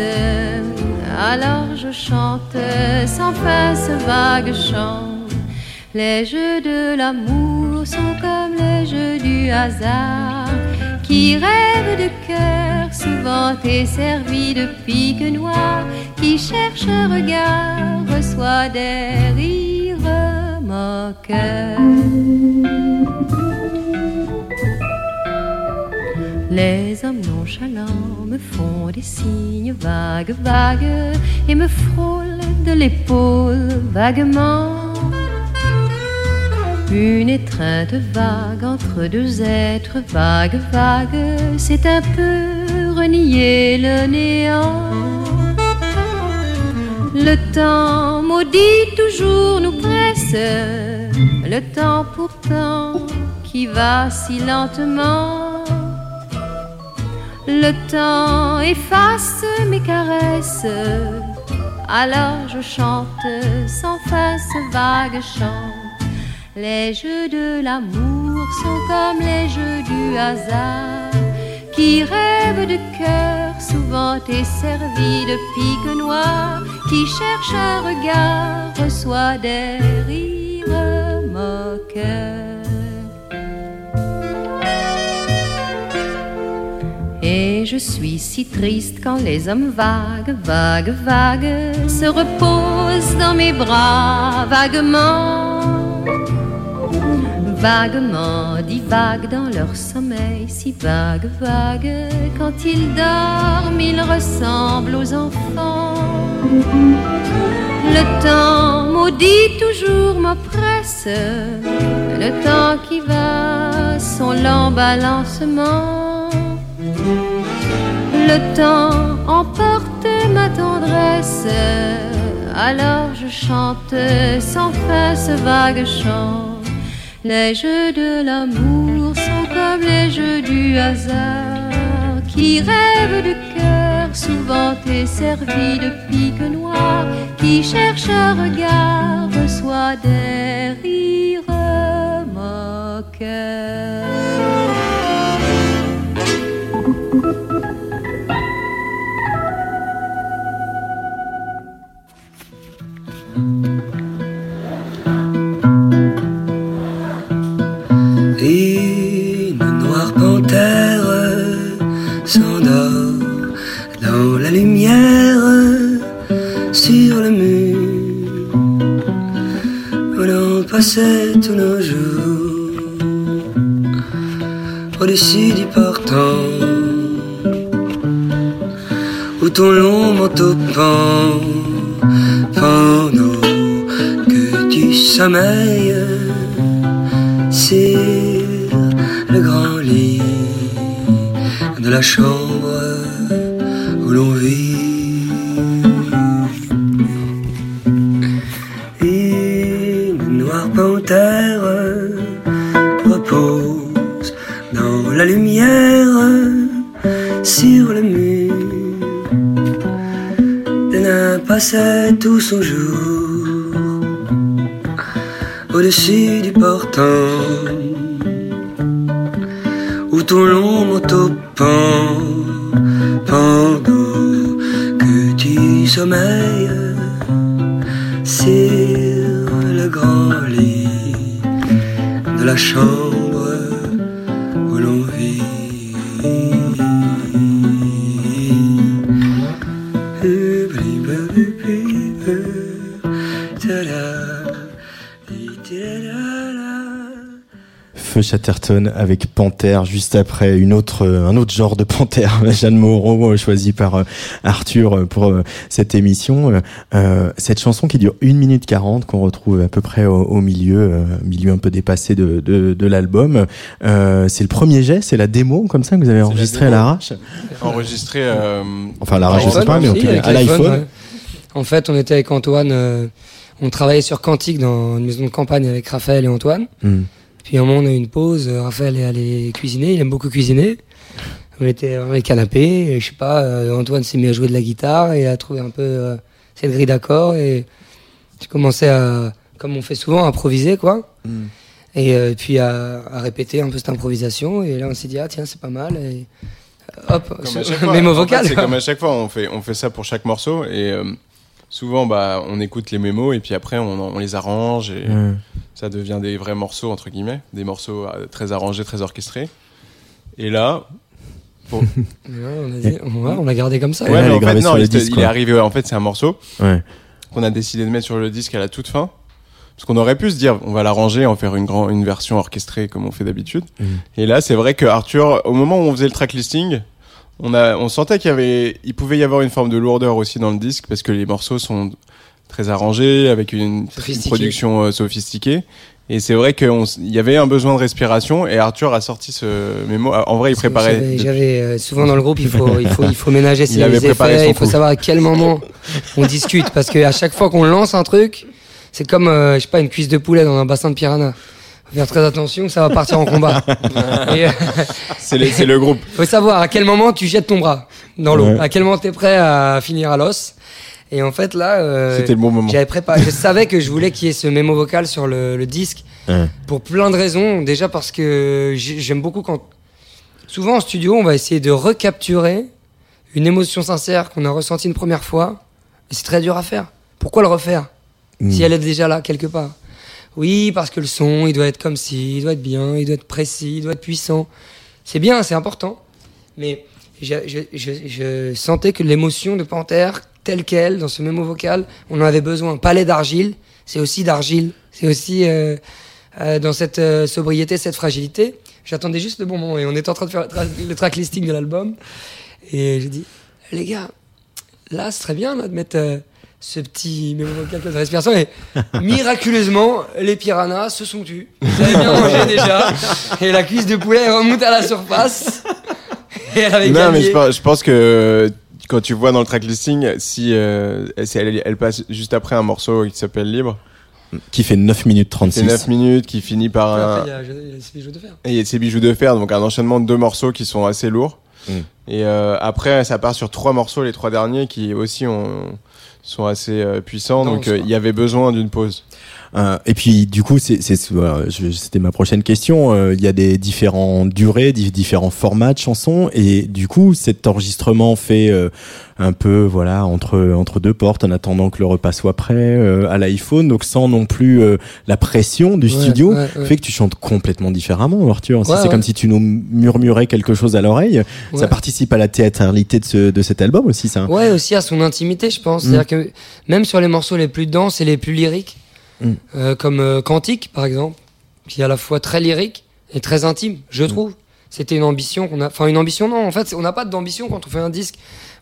alors je chante sans fin ce vague chant. Les jeux de l'amour sont comme les jeux du hasard, qui rêvent de cœur, souvent est servi de pique noire, qui cherche un regard, reçoit des rires moqueurs. Les hommes nonchalants me font des signes vagues, vagues, et me frôlent de l'épaule vaguement. Une étreinte vague entre deux êtres vagues, vagues, c'est un peu renier le néant. Le temps maudit toujours nous presse, le temps pourtant qui va si lentement. Le temps efface mes caresses, alors je chante sans fin ce vague chant. Les jeux de l'amour sont comme les jeux du hasard, qui rêvent de cœur, souvent est servi de pique noire, qui cherche un regard, reçoit des rires moqueurs. Et je suis si triste quand les hommes vagues, vagues, vagues se reposent dans mes bras vaguement. Vaguement divaguent dans leur sommeil, si vague, vague. Quand ils dorment, ils ressemblent aux enfants. Le temps maudit toujours m'oppresse, le temps qui va, son lent balancement. Le temps emporte ma tendresse, alors je chante sans fin ce vague chant. Les jeux de l'amour sont comme les jeux du hasard, qui rêvent de cœur, souvent est servi de pique noire, qui cherche un regard, reçoit des rires moqueurs. Passait tous nos jours au-dessus du portant où ton long manteau pend pendant que tu sommeilles sur le grand lit de la chambre où l'on vit. Tout son jour. Au-dessus du portant où ton long manteau pend Chatterton avec Panthère, juste après une autre, euh, un autre genre de Panthère, [LAUGHS] Jeanne Moreau, euh, choisi par euh, Arthur pour cette émission. cette chanson qui dure 1 minute 40, qu'on retrouve à peu près au, milieu, milieu un peu dépassé de, de, de l'album. c'est le premier jet, c'est la démo comme ça que vous avez enregistré à l'arrache Enregistré. enfin, à l'arrache, je sais pas, mais à l'iPhone. En fait, on était avec Antoine on travaillait sur Quantique dans une maison de campagne avec Raphaël et Antoine. Hmm. Puis un moment, on a eu une pause. Raphaël est allé cuisiner. Il aime beaucoup cuisiner. On était dans les canapés. Et je sais pas, euh, Antoine s'est mis à jouer de la guitare et a trouvé un peu euh, cette grille d'accords. Et j'ai commencé à, comme on fait souvent, à improviser, quoi. Hmm. Et euh, puis à, répéter un peu cette improvisation. Et là, on s'est dit, ah tiens, c'est pas mal. Et hop, mémo vocal. c'est comme à chaque fois, on fait, on fait ça pour chaque morceau. Et souvent bah on écoute les mémos et puis après on, les arrange et ça devient des vrais morceaux entre guillemets des morceaux euh, très arrangés très orchestrés. Et là [LAUGHS] on, a on, gardé comme ça. Ouais, en fait, non, il, est arrivé en fait c'est un morceau qu'on a décidé de mettre sur le disque à la toute fin. Parce qu'on aurait pu se dire on va l'arranger en faire une grande une version orchestrée comme on fait d'habitude. Mm. et là c'est vrai que Arthur au moment où on faisait le track listing on a, on sentait qu'il y avait, il pouvait y avoir une forme de lourdeur aussi dans le disque parce que les morceaux sont très arrangés avec une, production euh, sophistiquée. Et c'est vrai qu'il y avait un besoin de respiration et Arthur a sorti ce mémo. En vrai, il préparait. J'avais euh, souvent dans le groupe, il faut, il faut, il faut ménager [LAUGHS] ses il avait effets. Il faut savoir à quel moment on discute parce qu'à chaque fois qu'on lance un truc, c'est comme, euh, je sais pas, une cuisse de poulet dans un bassin de piranha faire très attention, ça va partir en combat. [LAUGHS] Euh, c'est le, le, groupe. [LAUGHS] Faut savoir à quel moment tu jettes ton bras dans l'eau, à quel moment tu es prêt à finir à l'os? Et en fait là, euh, c'était le bon moment. J'avais préparé, je savais que je voulais qu'il y ait ce mémo vocal sur le, le disque pour plein de raisons. Déjà parce que j'aime beaucoup quand, souvent en studio, on va essayer de recapturer une émotion sincère qu'on a ressentie une première fois. Et c'est très dur à faire. Pourquoi le refaire? Hmm. si elle est déjà là quelque part oui, parce que le son, il doit être comme ci, il doit être bien, il doit être précis, il doit être puissant. C'est bien, c'est important. Mais je, je, je, sentais que l'émotion de Panthère, telle qu'elle, dans ce mémo vocal, on en avait besoin. Palais d'argile, c'est aussi d'argile. C'est aussi euh, euh, dans cette euh, sobriété, cette fragilité. J'attendais juste le bon moment et on était en train de faire le track listing de l'album. Et j'ai dit, les gars, là, ce serait bien de mettre ce petit calcul de respiration et miraculeusement les piranhas se sont tus. Ils avaient bien mangé [LAUGHS] déjà et la cuisse de poulet remonte à la surface. Et elle avait non mais je pense, que quand tu vois dans le track listing, si euh, elle, passe juste après un morceau qui s'appelle Libre? Qui fait 9 minutes 36. C'est 9 minutes, qui finit par un. Il y, a, ses bijoux de fer. Et il y a ses bijoux de fer, donc un enchaînement de deux morceaux qui sont assez lourds. Mm. Et euh, après, ça part sur trois morceaux, les trois derniers qui aussi ont sont assez euh, puissants, donc euh, il y avait besoin d'une pause. Euh, et puis du coup, c'était ma prochaine question. Il y a des différents durées, différents formats de chansons, et du coup, cet enregistrement fait un peu voilà entre entre deux portes en attendant que le repas soit prêt à l'iPhone, donc sans non plus la pression du studio, fait que tu chantes complètement différemment, Arthur. c'est comme si tu nous murmurais quelque chose à l'oreille. Ça participe à la théâtralité de, ce, de cet album aussi, ça. Ouais, aussi à son intimité, je pense. C'est-à-dire que même sur les morceaux les plus denses et les plus lyriques, mm. euh, comme euh, Quantique par exemple, qui est à la fois très lyrique et très intime, je mm. trouve. C'était une ambition qu'on a. Enfin, une ambition, non, en fait, on n'a pas d'ambition quand on fait un disque.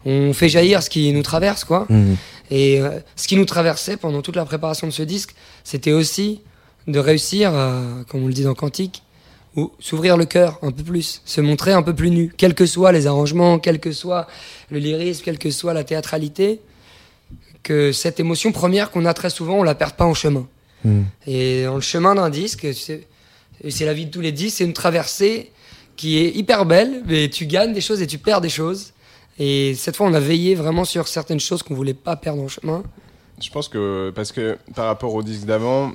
On fait jaillir ce qui nous traverse, quoi. Mm. Et euh, ce qui nous traversait pendant toute la préparation de ce disque, c'était aussi de réussir, comme on le dit dans Quantique, ou s'ouvrir le cœur un peu plus, se montrer un peu plus nu, quels que soient les arrangements, quel que soit le lyrisme, quelle que soit la théâtralité que cette émotion première qu'on a très souvent, on la perd pas en chemin. Hmm. Et dans le chemin d'un disque, c'est la vie de tous les disques, c'est une traversée qui est hyper belle, mais tu gagnes des choses et tu perds des choses. Et cette fois, on a veillé vraiment sur certaines choses qu'on voulait pas perdre en chemin. Je pense que, parce que par rapport au disque d'avant,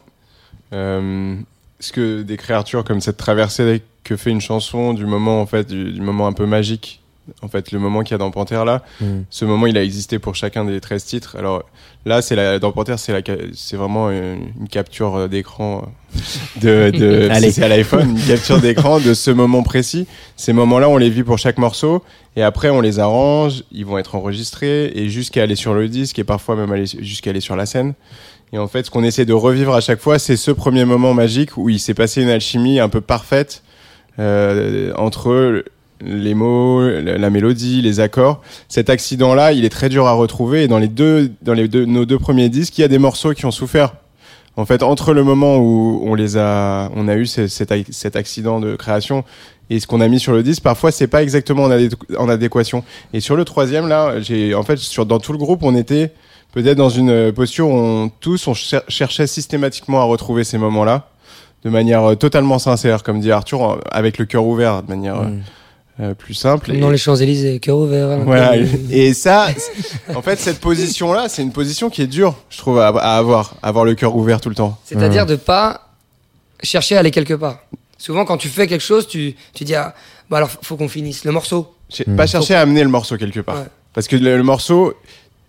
euh, ce que des créatures comme cette traversée que fait une chanson du moment, en fait, du moment un peu magique en fait, le moment qu'il y a dans Panthère là, mm. ce moment il a existé pour chacun des 13 titres. Alors là, c'est la, dans Panthère, c'est, la, c'est vraiment une, capture d'écran de, de [LAUGHS] c'est à l'iPhone, une capture d'écran de ce moment précis. Ces moments-là, on les vit pour chaque morceau et après on les arrange, ils vont être enregistrés et jusqu'à aller sur le disque et parfois même aller, jusqu'à aller sur la scène. Et en fait, ce qu'on essaie de revivre à chaque fois, c'est ce premier moment magique où il s'est passé une alchimie un peu parfaite euh, entre les mots, la, mélodie, les accords. Cet accident-là, il est très dur à retrouver. Et dans les deux, dans les deux, nos deux premiers disques, il y a des morceaux qui ont souffert. En fait, entre le moment où on les a, on a eu ce- cet, ac- cet accident de création et ce qu'on a mis sur le disque, parfois c'est pas exactement en, adé- en adéquation. Et sur le troisième, là, j'ai, en fait, sur dans tout le groupe, on était peut-être dans une posture où on, tous on cher- cherchait systématiquement à retrouver ces moments-là de manière euh, totalement sincère, comme dit Arthur, avec le cœur ouvert, de manière euh, euh, plus simple. Comme Et- dans les Champs-Élysées, cœur ouvert. hein. voilà. Et ça, en fait, cette position-là, c'est une position qui est dure, je trouve, à, à avoir, avoir le cœur ouvert tout le temps. C'est-à-dire de pas chercher à aller quelque part. Souvent, quand tu fais quelque chose, tu, tu dis, ah, bah alors, faut qu'on finisse le morceau. Pas chercher à amener le morceau quelque part. Ouais. Parce que le, le morceau,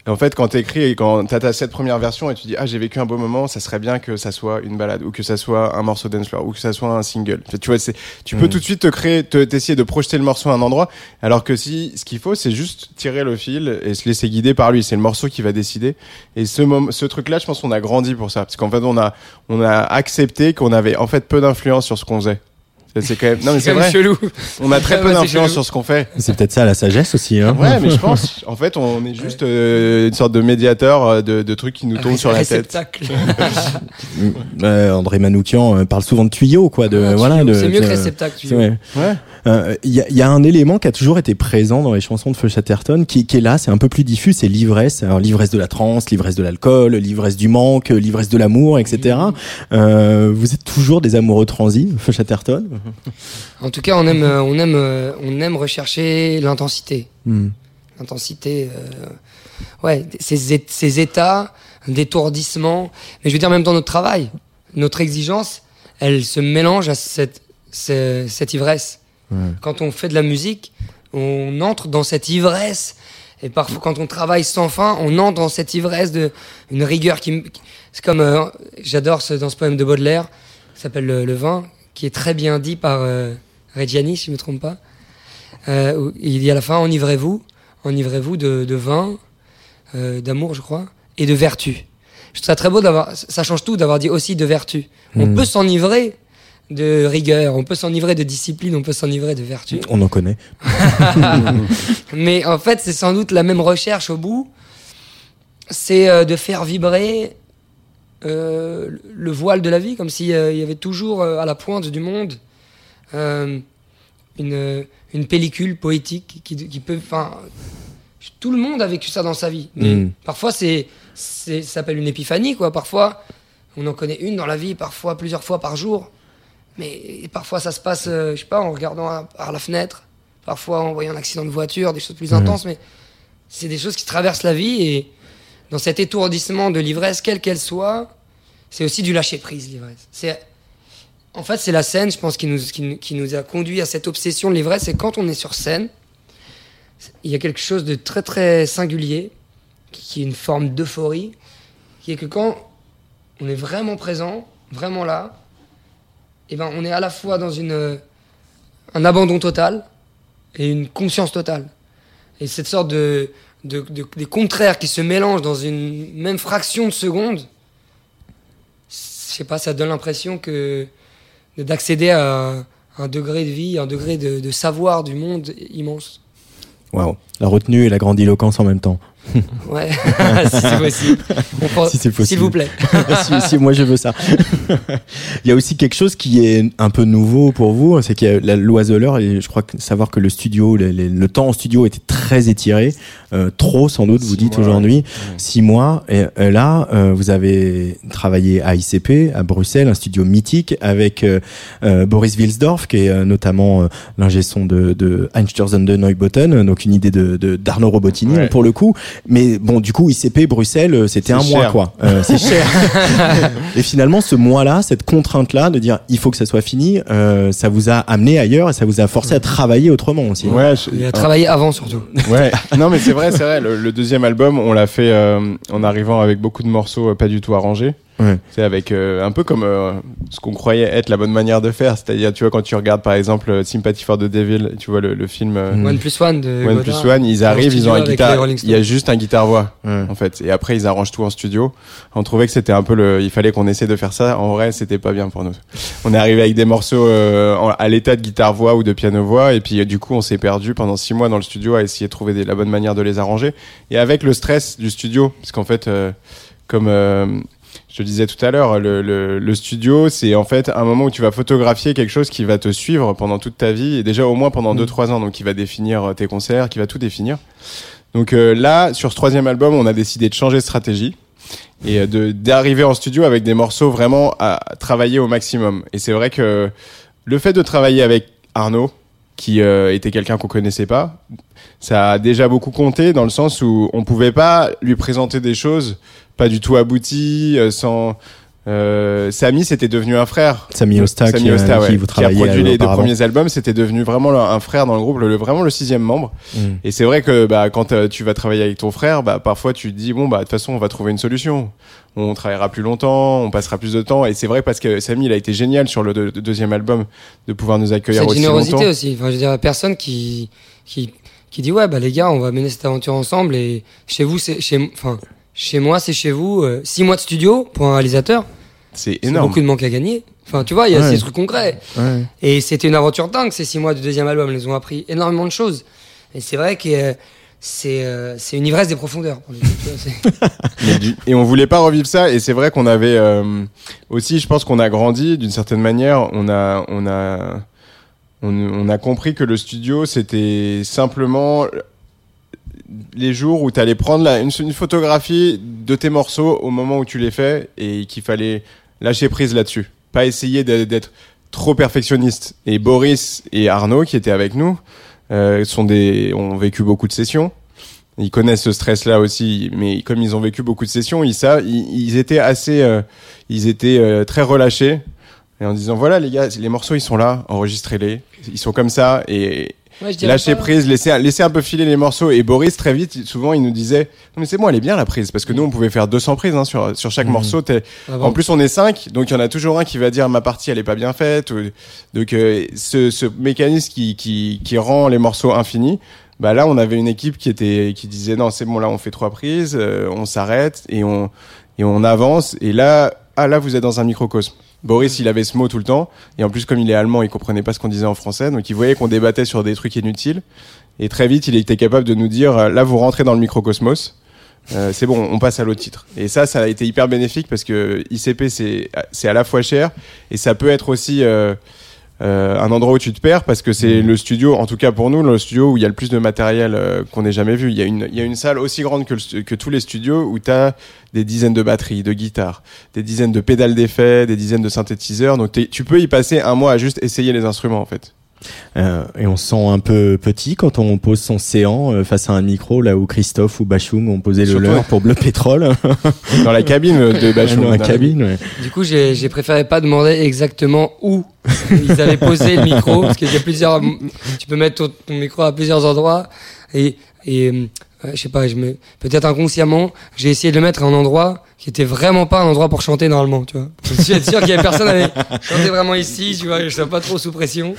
en fait, quand t'écris et quand t'as ta cette première version et tu dis ah j'ai vécu un beau moment, ça serait bien que ça soit une balade ou que ça soit un morceau dance floor ou que ça soit un single. Tu vois, c'est tu peux tout de suite te créer, te t'essayer de projeter le morceau à un endroit, alors que si ce qu'il faut c'est juste tirer le fil et se laisser guider par lui. C'est le morceau qui va décider. Et ce moment, ce truc-là, je pense qu'on a grandi pour ça, parce qu'en fait on a on a accepté qu'on avait en fait peu d'influence sur ce qu'on faisait. C'est- quand même non mais c'est vrai. chelou. On a très Ouais, peu d'influence sur ce qu'on fait. C'est peut-être ça la sagesse aussi. Hein. Ouais, mais je [LAUGHS] pense, en fait, on est juste euh, une sorte de médiateur euh, de, de trucs qui nous tombent sur la tête. Euh, [LAUGHS] André Manoukian euh, parle souvent de tuyaux, quoi. De Ah, voilà. C'est mieux que réceptacle. tuyau. vrai. Ouais. Euh, Il y, a, il y a un élément qui a toujours été présent dans les chansons de Feu Chatterton, qui, qui est là, c'est un peu plus diffus, c'est l'ivresse. Alors l'ivresse de la transe, l'ivresse de l'alcool, l'ivresse du manque, l'ivresse de l'amour, etc. Euh, vous êtes toujours des amoureux transis, Feu Chatterton? [LAUGHS] En tout cas, on aime, on aime, on aime rechercher l'intensité. Hmm. L'intensité, euh, ouais, ces, ces états d'étourdissement. Mais je veux dire, même dans notre travail, notre exigence, elle se mélange à cette, ce- cette ivresse. Quand on fait de la musique, on entre dans cette ivresse. Et parfois, quand on travaille sans fin, on entre dans cette ivresse de une rigueur qui. C'est comme euh, j'adore ce, dans ce poème de Baudelaire, qui s'appelle le, Le vin, qui est très bien dit par euh, Reggiani, si je ne me trompe pas. Euh, il dit à la fin enivrez-vous, enivrez-vous de, de vin, euh, d'amour, je crois, et de vertu. Je trouve ça très beau d'avoir. Ça change tout d'avoir dit aussi de vertu. On Mm. peut s'enivrer de rigueur, on peut s'enivrer de discipline, on peut s'enivrer de vertu. On en connaît. [LAUGHS] Mais en fait, c'est sans doute la même recherche au bout. C'est euh, de faire vibrer euh, le voile de la vie, comme s'il y avait toujours euh, à la pointe du monde euh, une, une pellicule poétique qui, qui peut. Enfin, tout le monde a vécu ça dans sa vie. Mm. Parfois, c'est, c'est, ça s'appelle une épiphanie, quoi. Parfois, on en connaît une dans la vie, parfois plusieurs fois par jour. Mais parfois, ça se passe, je sais pas, en regardant par la fenêtre, parfois en voyant un accident de voiture, des choses plus intenses, mais c'est des choses qui traversent la vie et dans cet étourdissement de l'ivresse, quelle qu'elle soit, c'est aussi du lâcher prise, l'ivresse. C'est, en fait, c'est la scène, je pense, qui nous, qui, qui nous a conduit à cette obsession de l'ivresse. C'est quand on est sur scène, il y a quelque chose de très très singulier, qui, est une forme d'euphorie, qui est que quand on est vraiment présent, vraiment là, et ben on est à la fois dans une, un abandon total et une conscience totale. Et cette sorte de, de, de- des contraires qui se mélangent dans une même fraction de seconde, je sais pas, ça donne l'impression que d'accéder à un degré de vie, un degré de, de savoir du monde immense. Waouh. La retenue et la grandiloquence en même temps. Ouais, [LAUGHS] si c'est possible. Pense- Si c'est possible. S'il vous plaît. [LAUGHS] si, si, moi je veux ça. [LAUGHS] il y a aussi quelque chose qui est un peu nouveau pour vous, c'est qu'il y a la l'oiseleur et je crois que savoir que le studio, le, le- le temps en studio était très étiré, euh, trop sans doute, vous Six dites aujourd'hui, six mois. Et euh, là, euh, vous avez travaillé à ICP, à Bruxelles, un studio mythique avec euh, euh, Boris Wilsdorf, qui est euh, notamment euh, l'ingé son de, de Einstürzen de Neubotten, donc une idée de de- d'Arnaud Robotini Ouais. pour le coup. Mais bon, du coup, ICP Bruxelles, euh, c'était un mois quoi. Euh, [LAUGHS] c'est cher. [LAUGHS] Et finalement, ce mois-là, cette contrainte-là de dire il faut que ça soit fini, euh, ça vous a amené ailleurs et ça vous a forcé à travailler autrement aussi. Ouais, je- Il a travaillé avant surtout. [LAUGHS] ouais. Non, mais c'est vrai, c'est vrai. Le, le deuxième album, on l'a fait euh, en arrivant avec beaucoup de morceaux euh, pas du tout arrangés. Ouais. C'est avec euh, un peu comme euh, ce qu'on croyait être la bonne manière de faire. C'est-à-dire, tu vois, quand tu regardes par exemple euh, Sympathy for the Devil, tu vois le, le film euh. One plus one de One Godard. Plus One, ils arrivent, ils ont un guitare, il y a juste un guitare-voix Ouais. en fait. Et après, ils arrangent tout en studio. On trouvait que c'était un peu le, il fallait qu'on essaie de faire ça. En vrai, c'était pas bien pour nous. On est arrivé avec des morceaux euh, en- à l'état de guitare-voix ou de piano-voix, et puis euh, du coup, on s'est perdu pendant six mois dans le studio à essayer de trouver des- la bonne manière de les arranger. Et avec le stress du studio, parce qu'en fait, euh, comme euh, te disais tout à l'heure, le, le, le studio, c'est en fait un moment où tu vas photographier quelque chose qui va te suivre pendant toute ta vie, et déjà au moins pendant 2-3 ans, donc qui va définir euh, tes concerts, qui va tout définir. Donc euh, là, sur ce troisième album, on a décidé de changer de stratégie et euh, de d'arriver en studio avec des morceaux vraiment à travailler au maximum. Et c'est vrai que le fait de travailler avec Arnaud, qui euh, était quelqu'un qu'on connaissait pas, ça a déjà beaucoup compté dans le sens où on pouvait pas lui présenter des choses pas du tout abouties, euh, sans euh, Samy, c'était devenu un frère. Samy Osta, Samy qui, euh, qui ouais, vous qui a produit les deux premiers albums, c'était devenu vraiment un frère dans le groupe, le, vraiment le sixième membre. Mm. Et c'est vrai que bah, quand euh, tu vas travailler avec ton frère, bah, parfois tu te dis bon bah de toute façon on va trouver une solution. On travaillera plus longtemps, on passera plus de temps. Et c'est vrai parce que Samy il a été génial sur le deux- deuxième album de pouvoir nous accueillir aussi générosité longtemps. aussi. Enfin, je veux dire, personne qui, qui, qui dit ouais, bah les gars, on va mener cette aventure ensemble et chez vous, c'est chez, enfin, chez moi, c'est chez vous. euh, six mois de studio pour un réalisateur, C'est c'est énorme. beaucoup de manque à gagner. Enfin, tu vois, il y a Ouais. ces trucs concrets. Ouais. Et c'était une aventure dingue, ces six mois du deuxième album. Ils nous ont appris énormément de choses. Et c'est vrai que euh, c'est euh, c'est une ivresse des profondeurs. pour [LAUGHS] et on voulait pas revivre ça et c'est vrai qu'on avait euh, aussi je pense qu'on a grandi d'une certaine manière on a on a on, on a compris que le studio c'était simplement les jours où tu allais prendre la- une, photographie de tes morceaux au moment où tu les fais et qu'il fallait lâcher prise là-dessus. Pas essayer d'être- d'être trop perfectionniste. Et Boris et Arnaud qui étaient avec nous euh, sont des ont vécu beaucoup de sessions. Ils connaissent ce stress-là aussi, mais comme ils ont vécu beaucoup de sessions, ils savent, ils, ils étaient assez, euh, ils étaient euh, très relâchés, et en disant voilà les gars, les morceaux ils sont là, enregistrez-les, ils sont comme ça, et Ouais, pas- prise, laissez, laissez un peu filer les morceaux. Et Boris très vite, il- souvent il nous disait non mais c'est bon, elle est bien la prise, parce que nous on pouvait faire 200 prises hein, sur sur chaque Mhm. morceau. Ah bon en plus, on est cinq, donc il y en a toujours un qui va dire ma partie elle est pas bien faite. ou- Donc euh, ce, ce mécanisme qui, qui, qui rend les morceaux infinis, bah là on avait une équipe qui était qui disait non c'est bon là on fait trois prises, euh, on s'arrête et on et on avance. Et là ah là vous êtes dans un microcosme. Boris il avait ce mot tout le temps. Et en plus comme il est allemand il comprenait pas ce qu'on disait en français. Donc il voyait qu'on débattait sur des trucs inutiles. Et très vite il était capable de nous dire euh, là vous rentrez dans le microcosmos. Euh, c'est bon, on passe à l'autre titre. Et ça, ça a été hyper bénéfique parce que ICP, c'est c'est à la fois cher et ça peut être aussi euh, euh, un endroit où tu te perds parce que c'est le studio, en tout cas pour nous, le studio où il y a le plus de matériel euh, qu'on ait jamais vu. Il y, a une, il y a une salle aussi grande que, le que tous les studios où tu as des dizaines de batteries, de guitares, des dizaines de pédales d'effets, des dizaines de synthétiseurs. Donc tu peux y passer un mois à juste essayer les instruments en fait. Euh, et on se sent un peu petit quand on pose son séant euh, face à un micro, là où Christophe ou Bachung ont posé le leur pour Bleu Pétrole. [LAUGHS] Dans la cabine de Bachung. dans la dans cabine. ouais. Du coup, j'ai préféré pas demander exactement où ils avaient posé le micro, parce qu'il y a plusieurs. Tu peux mettre ton, ton micro à plusieurs endroits, et, et euh, je sais pas, je me- peut-être inconsciemment, j'ai essayé de le mettre à un endroit qui était vraiment pas un endroit pour chanter normalement, tu vois. [LAUGHS] Je suis sûr qu'il y avait personne à chanter vraiment ici, tu vois, je sois pas trop sous pression.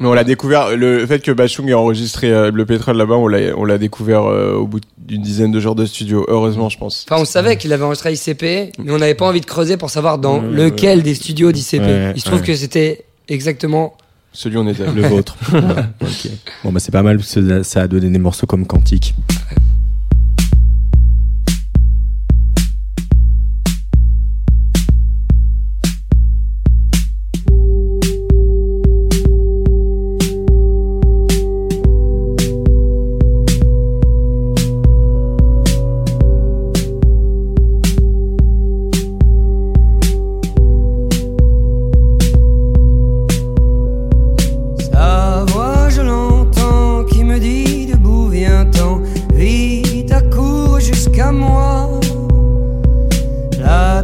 Mais on l'a découvert, le fait que Bachung ait enregistré euh, le pétrole là-bas, on l'a, on l'a découvert euh, au bout d'une dizaine de jours de studio. Heureusement, je pense. Enfin, on savait qu'il avait enregistré à ICP, mais on n'avait pas envie de creuser pour savoir dans Ouais, lequel des studios d'ICP. Ouais, Il se trouve ouais. que c'était exactement Celui où on était. [LAUGHS] Le vôtre. [LAUGHS] Ouais, ok. Bon, bah, c'est pas mal, parce que ça a donné des morceaux comme Quantique.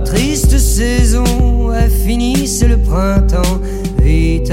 Triste saison est finie, c'est le printemps, vite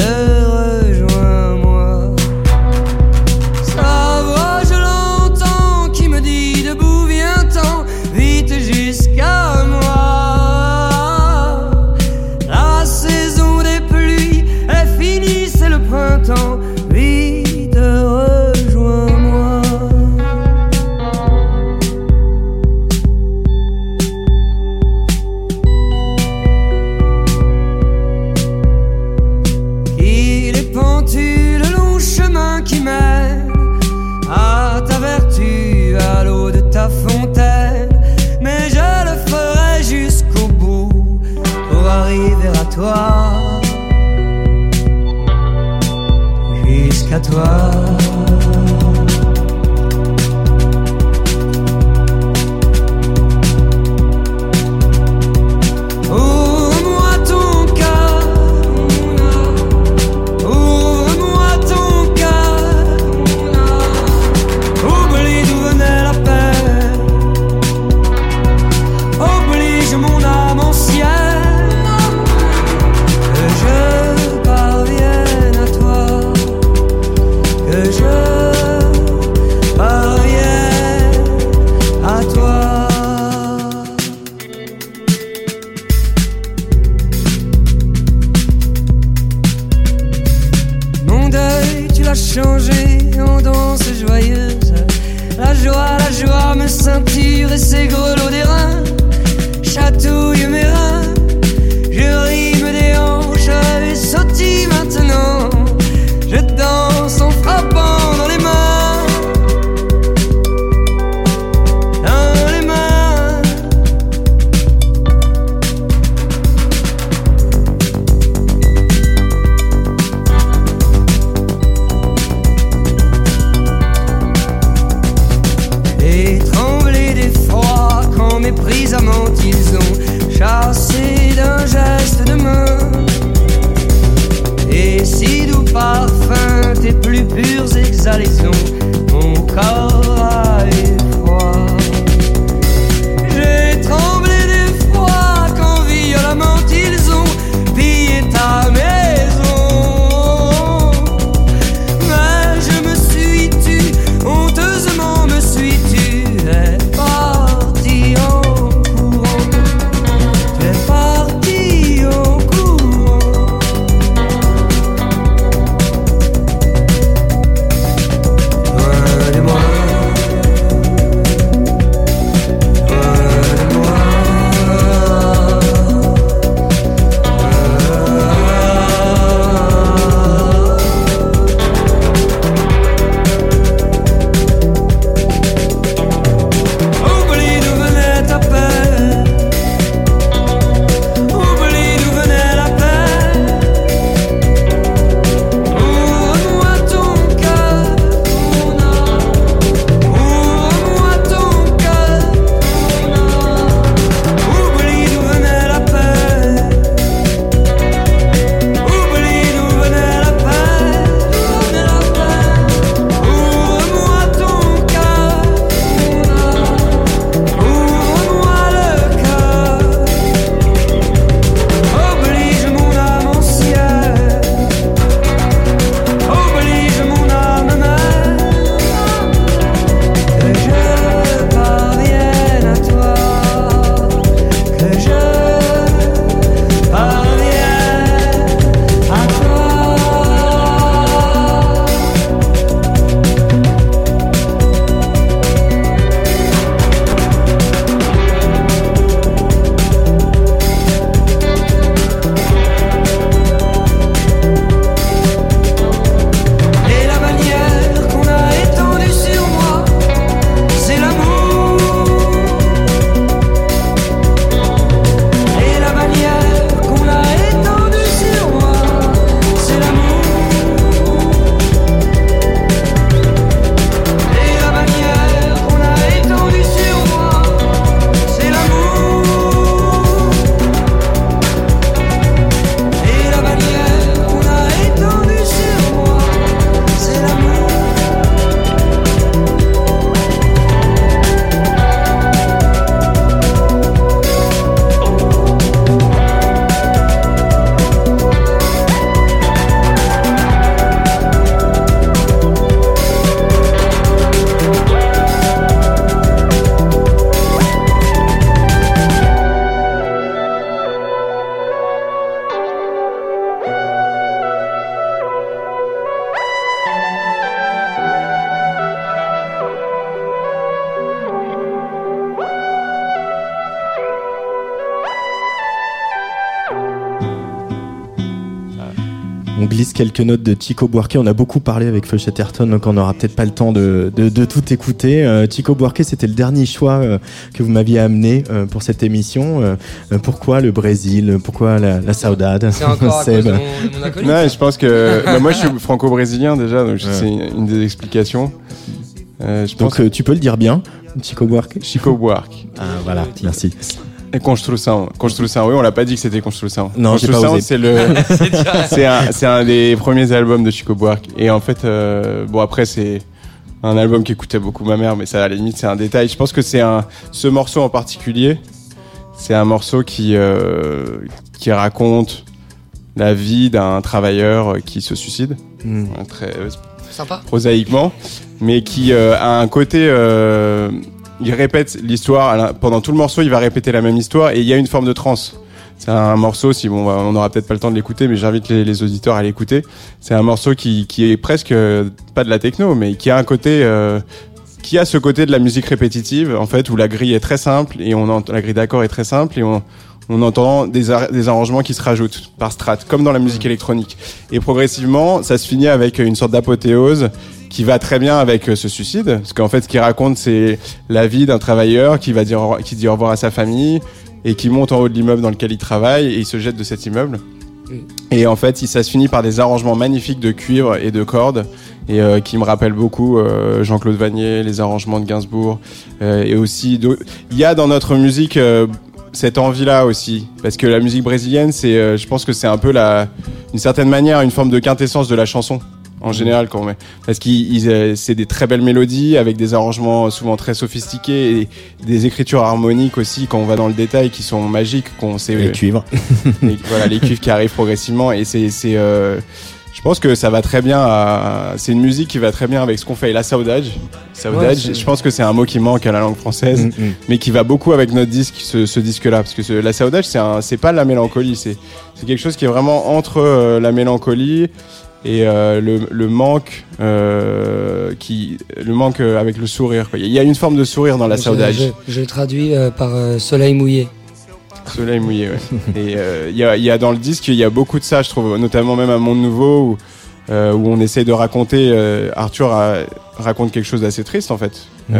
quelques notes de Chico Buarque. On a beaucoup parlé avec Feu Chatterton, donc on n'aura peut-être pas le temps de, de, de tout écouter. Euh, Chico Buarque, c'était le dernier choix euh, que vous m'aviez amené euh, pour cette émission. Euh, pourquoi le Brésil? Pourquoi la, la saudade? C'est encore à Seb. [LAUGHS] cause de mon, de mon acolyte. Non, je pense que [LAUGHS] bah, moi je suis franco-brésilien déjà, donc Ouais. c'est une des explications. Euh, je pense Donc euh, tu peux le dire bien, Chico Buarque Chico Buarque. Ah voilà, merci. Et Construção. Construção, oui, on l'a pas dit que c'était Construção. Non, j'ai pas Construção, osé. c'est le, [LAUGHS] c'est un, c'est un des premiers albums de Chico Buarque. Et en fait, euh, bon après c'est un album qu'écoutait beaucoup ma mère, mais ça à la limite c'est un détail. Je pense que c'est un, ce morceau en particulier, c'est un morceau qui euh, qui raconte la vie d'un travailleur qui se suicide, Mm. Un très Sympa. prosaïquement, mais qui euh, a un côté. Il répète l'histoire pendant tout le morceau. Il va répéter la même histoire et il y a une forme de transe. C'est un morceau, si bon, on n'aura peut-être pas le temps de l'écouter, mais j'invite les, auditeurs à l'écouter. C'est un morceau qui, qui est presque euh, pas de la techno, mais qui a un côté, euh, qui a ce côté de la musique répétitive, en fait, où la grille est très simple et on la grille d'accord est très simple et on, on entend des, des arrangements qui se rajoutent par strat, comme dans la musique électronique. Et progressivement, ça se finit avec une sorte d'apothéose qui va très bien avec euh, ce suicide, parce qu'en fait, ce qu'il raconte, c'est la vie d'un travailleur qui va dire, au- qui dit au revoir à sa famille et qui monte en haut de l'immeuble dans lequel il travaille et il se jette de cet immeuble. Et en fait, ça se finit par des arrangements magnifiques de cuivre et de cordes et euh, qui me rappellent beaucoup euh, Jean-Claude Vanier, les arrangements de Gainsbourg euh, et aussi il y a dans notre musique cette envie-là aussi. Parce que la musique brésilienne, c'est, je pense que c'est un peu la, d'une certaine manière, une forme de quintessence de la chanson en général quand on met. parce qu'ils ils, euh, c'est des très belles mélodies avec des arrangements souvent très sophistiqués et des écritures harmoniques aussi quand on va dans le détail qui sont magiques qu'on sait Les cuivres. [LAUGHS] les, voilà, les cuivres qui arrivent progressivement et c'est c'est euh, je pense que ça va très bien à c'est une musique qui va très bien avec ce qu'on fait et la saudade saudade Ouais, je pense que c'est un mot qui manque à la langue française Mm, mm. mais qui va beaucoup avec notre disque ce, ce disque là parce que ce- la saudade c'est un c'est pas de la mélancolie c'est c'est quelque chose qui est vraiment entre euh, la mélancolie et euh, le, le manque euh, qui le manque euh, avec le sourire quoi. il y a une forme de sourire dans la saudade Je, je le traduis euh, par soleil mouillé. Soleil mouillé, ouais. [LAUGHS] Et il y, a, il y a dans le disque, il y a beaucoup de ça, je trouve, notamment même à Monde Nouveau, où, où on essaie de raconter. Arthur a- raconte quelque chose d'assez triste, en fait. Mhm.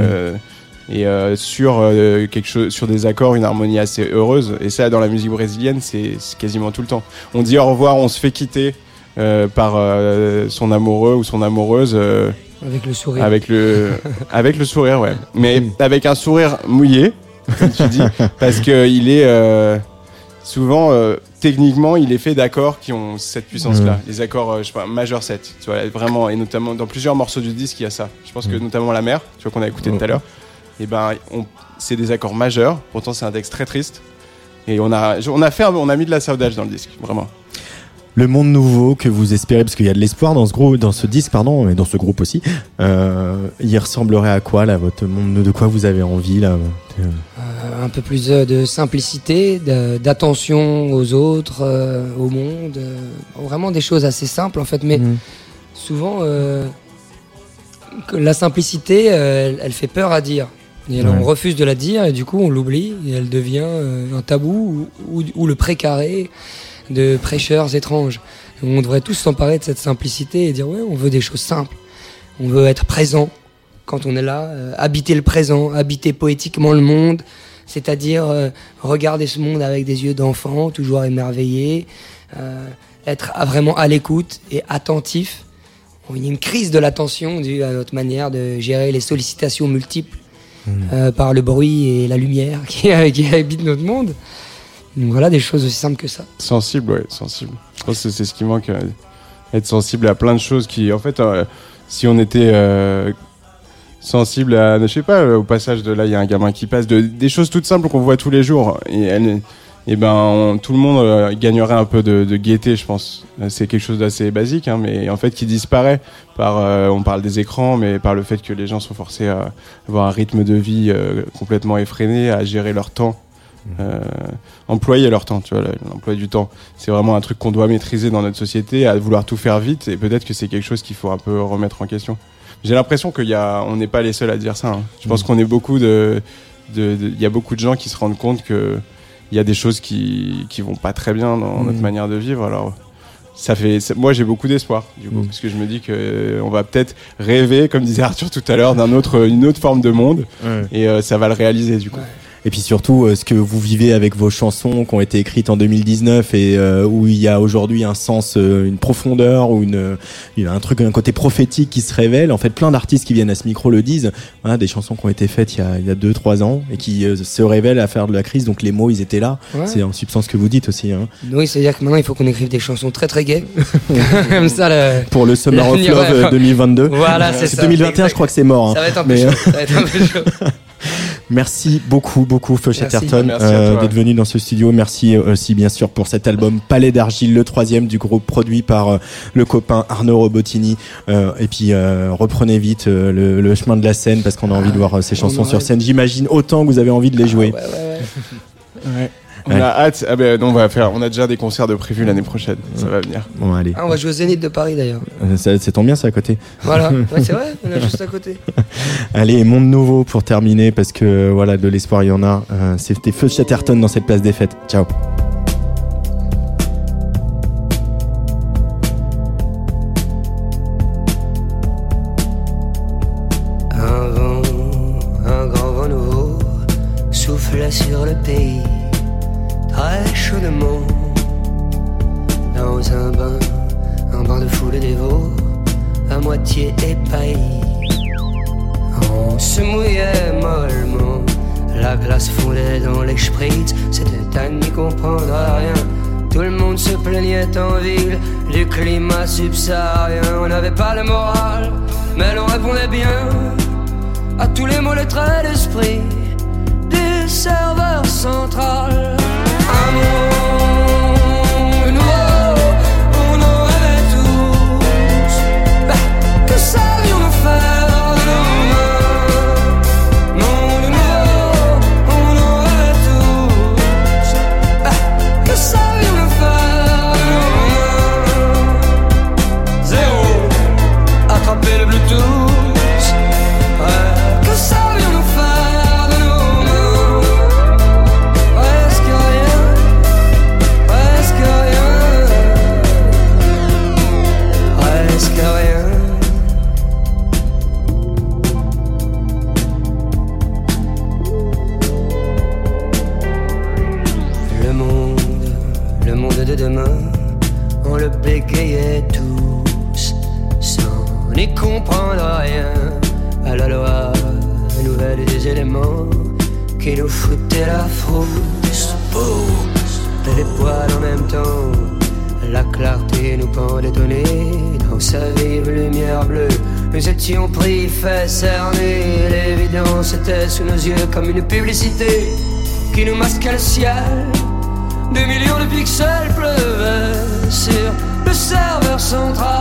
Et sur quelque chose, sur des accords, une harmonie assez heureuse. Et ça, dans la musique brésilienne, c'est quasiment tout le temps. On dit au revoir, on se fait quitter par euh, son amoureux ou son amoureuse. euh, Avec le sourire. avec le, [LAUGHS] avec le sourire, ouais. Mais avec un sourire mouillé, comme tu dis, [LAUGHS] parce que il est euh, souvent, euh, techniquement, il est fait d'accords qui ont cette puissance-là. Les accords, euh, je sais pas, majeur 7, tu vois, vraiment, et notamment dans plusieurs morceaux du disque, il y a ça. Je pense que notamment La Mer, tu vois, qu'on a écouté tout à l'heure, et ben, on- c'est des accords majeurs. Pourtant, c'est un texte très triste. Et on a, on a fait, on a mis de la saudage dans le disque, vraiment. Le monde nouveau que vous espérez, parce qu'il y a de l'espoir dans ce groupe, dans ce disque, pardon, et dans ce groupe aussi. Euh, il ressemblerait à quoi là, votre monde De quoi vous avez envie là Euh, un peu plus de simplicité, d'attention aux autres, euh, au monde. vraiment des choses assez simples en fait. Mais Mhm. souvent, la simplicité, elle, elle fait peur à dire. Et alors, Ouais. on refuse de la dire et du coup on l'oublie et elle devient euh, un tabou ou, ou- ou le précaré de prêcheurs étranges. On devrait tous s'emparer de cette simplicité et dire ouais, on veut des choses simples. On veut être présent quand on est là, euh, habiter le présent, habiter poétiquement le monde, c'est-à-dire euh, regarder ce monde avec des yeux d'enfant, toujours émerveillé, euh, être à- vraiment à l'écoute et attentif. Bon, Il y a une crise de l'attention due à notre manière de gérer les sollicitations multiples euh, par le bruit et la lumière [LAUGHS] qui, qui habitent notre monde. Donc voilà des choses aussi simples que ça. Sensible, ouais, sensible. Je pense que c'est ce qui manque, euh, être sensible à plein de choses qui, en fait, euh, si on était euh, sensible à, je sais pas, au passage de là, il y a un gamin qui passe, de, des choses toutes simples qu'on voit tous les jours, et, elle, et ben, on- tout le monde gagnerait un peu de, gaieté, je pense. C'est quelque chose d'assez basique, hein, mais en fait qui disparaît par, on parle des écrans, mais par le fait que les gens sont forcés à avoir un rythme de vie complètement effréné, à gérer leur temps. Euh, employer leur temps, tu vois, l'emploi du temps. C'est vraiment un truc qu'on doit maîtriser dans notre société, à vouloir tout faire vite, et peut-être que c'est quelque chose qu'il faut un peu remettre en question. J'ai l'impression qu'il y a, on n'est pas les seuls à dire ça. hein. Je pense qu'on est beaucoup de, de, de- il y a beaucoup de gens qui se rendent compte que il y a des choses qui, qui vont pas très bien dans notre Mm. manière de vivre. Alors, ça fait, ça- moi j'ai beaucoup d'espoir du coup, Mm. parce que je me dis que euh, on va peut-être rêver, comme disait Arthur tout à l'heure, d'un autre, une autre forme de monde, et euh, ça va le réaliser du coup. Et puis surtout, euh, ce que vous vivez avec vos chansons qui ont été écrites en 2019 et euh, où il y a aujourd'hui un sens, euh, une profondeur ou une, euh, il y a un truc, un côté prophétique qui se révèle. En fait, plein d'artistes qui viennent à ce micro le disent. Voilà, des chansons qui ont été faites il y a, il y a deux, trois ans et qui euh, se révèlent à faire de la crise. Donc les mots, ils étaient là. Ouais. C'est en substance ce que vous dites aussi. Hein. Oui, c'est-à-dire que maintenant il faut qu'on écrive des chansons très très gaies. [LAUGHS] Comme ça, le... Pour le Summer of [LAUGHS] Love euh, ouais. 2022. Voilà, c'est ça. 2021, exact. je crois que c'est mort. hein. Ça va être un peu Mais, chaud. Ça va être un peu chaud. [LAUGHS] Merci beaucoup, beaucoup, Feu. Chatterton, euh, d'être venu dans ce studio. Merci euh, aussi, bien sûr, pour cet album Palais d'Argile, le troisième du groupe produit par euh, le copain Arnaud Robotini. Euh, et puis, euh, reprenez vite euh, le, le chemin de la scène parce qu'on a envie de voir euh, ces chansons sur scène. J'imagine autant que vous avez envie de les jouer. Ouais, ouais, ouais. Ouais. On Ouais. a hâte. Ah ben non, on va faire. On a déjà des concerts de prévus l'année prochaine. Ça va venir. Bon, allez. Ah, on va jouer au Zénith de Paris d'ailleurs. Euh, ça- C'est tant bien, ça, à côté. Voilà, [LAUGHS] ouais, c'est vrai, on est juste à côté. [LAUGHS] Allez, Monde Nouveau pour terminer parce que, voilà, de l'espoir, il y en a. Euh, C'était Feu Chatterton dans cette place des fêtes. Ciao. Un vent, un grand vent nouveau soufflait sur le pays, On se mouillait mollement, la glace fondait dans les spritz, c'était à n'y comprendre rien. Tout le monde se plaignait en ville du climat subsaharien. On n'avait pas le moral, mais l'on répondait bien à tous les mots, les traits d'esprit du serveur central. Une publicité qui nous masquait le ciel. Des millions de pixels pleuvaient sur le serveur central.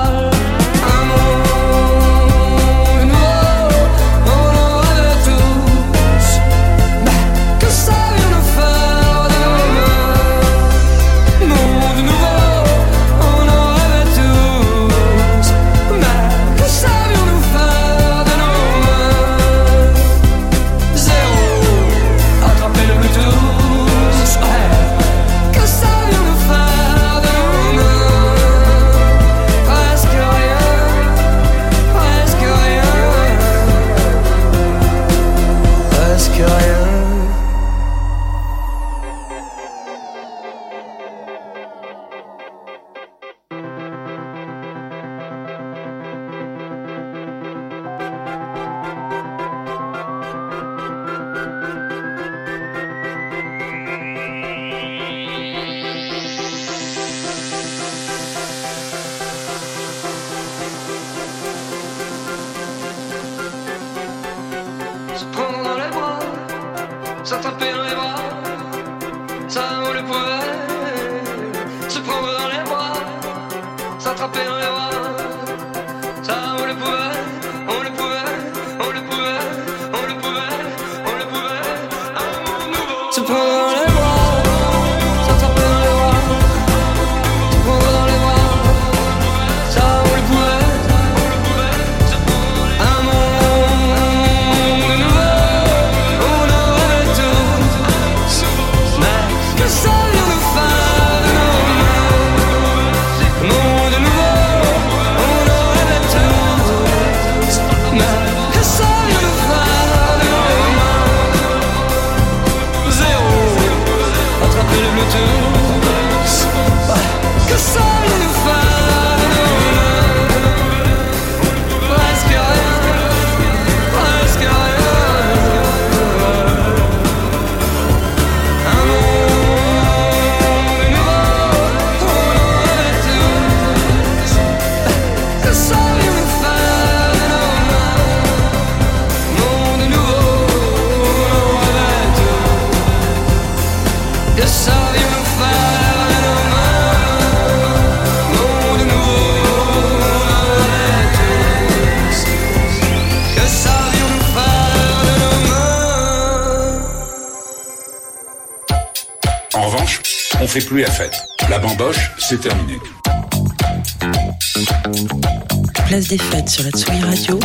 Place des fêtes sur la Tsugi Radio.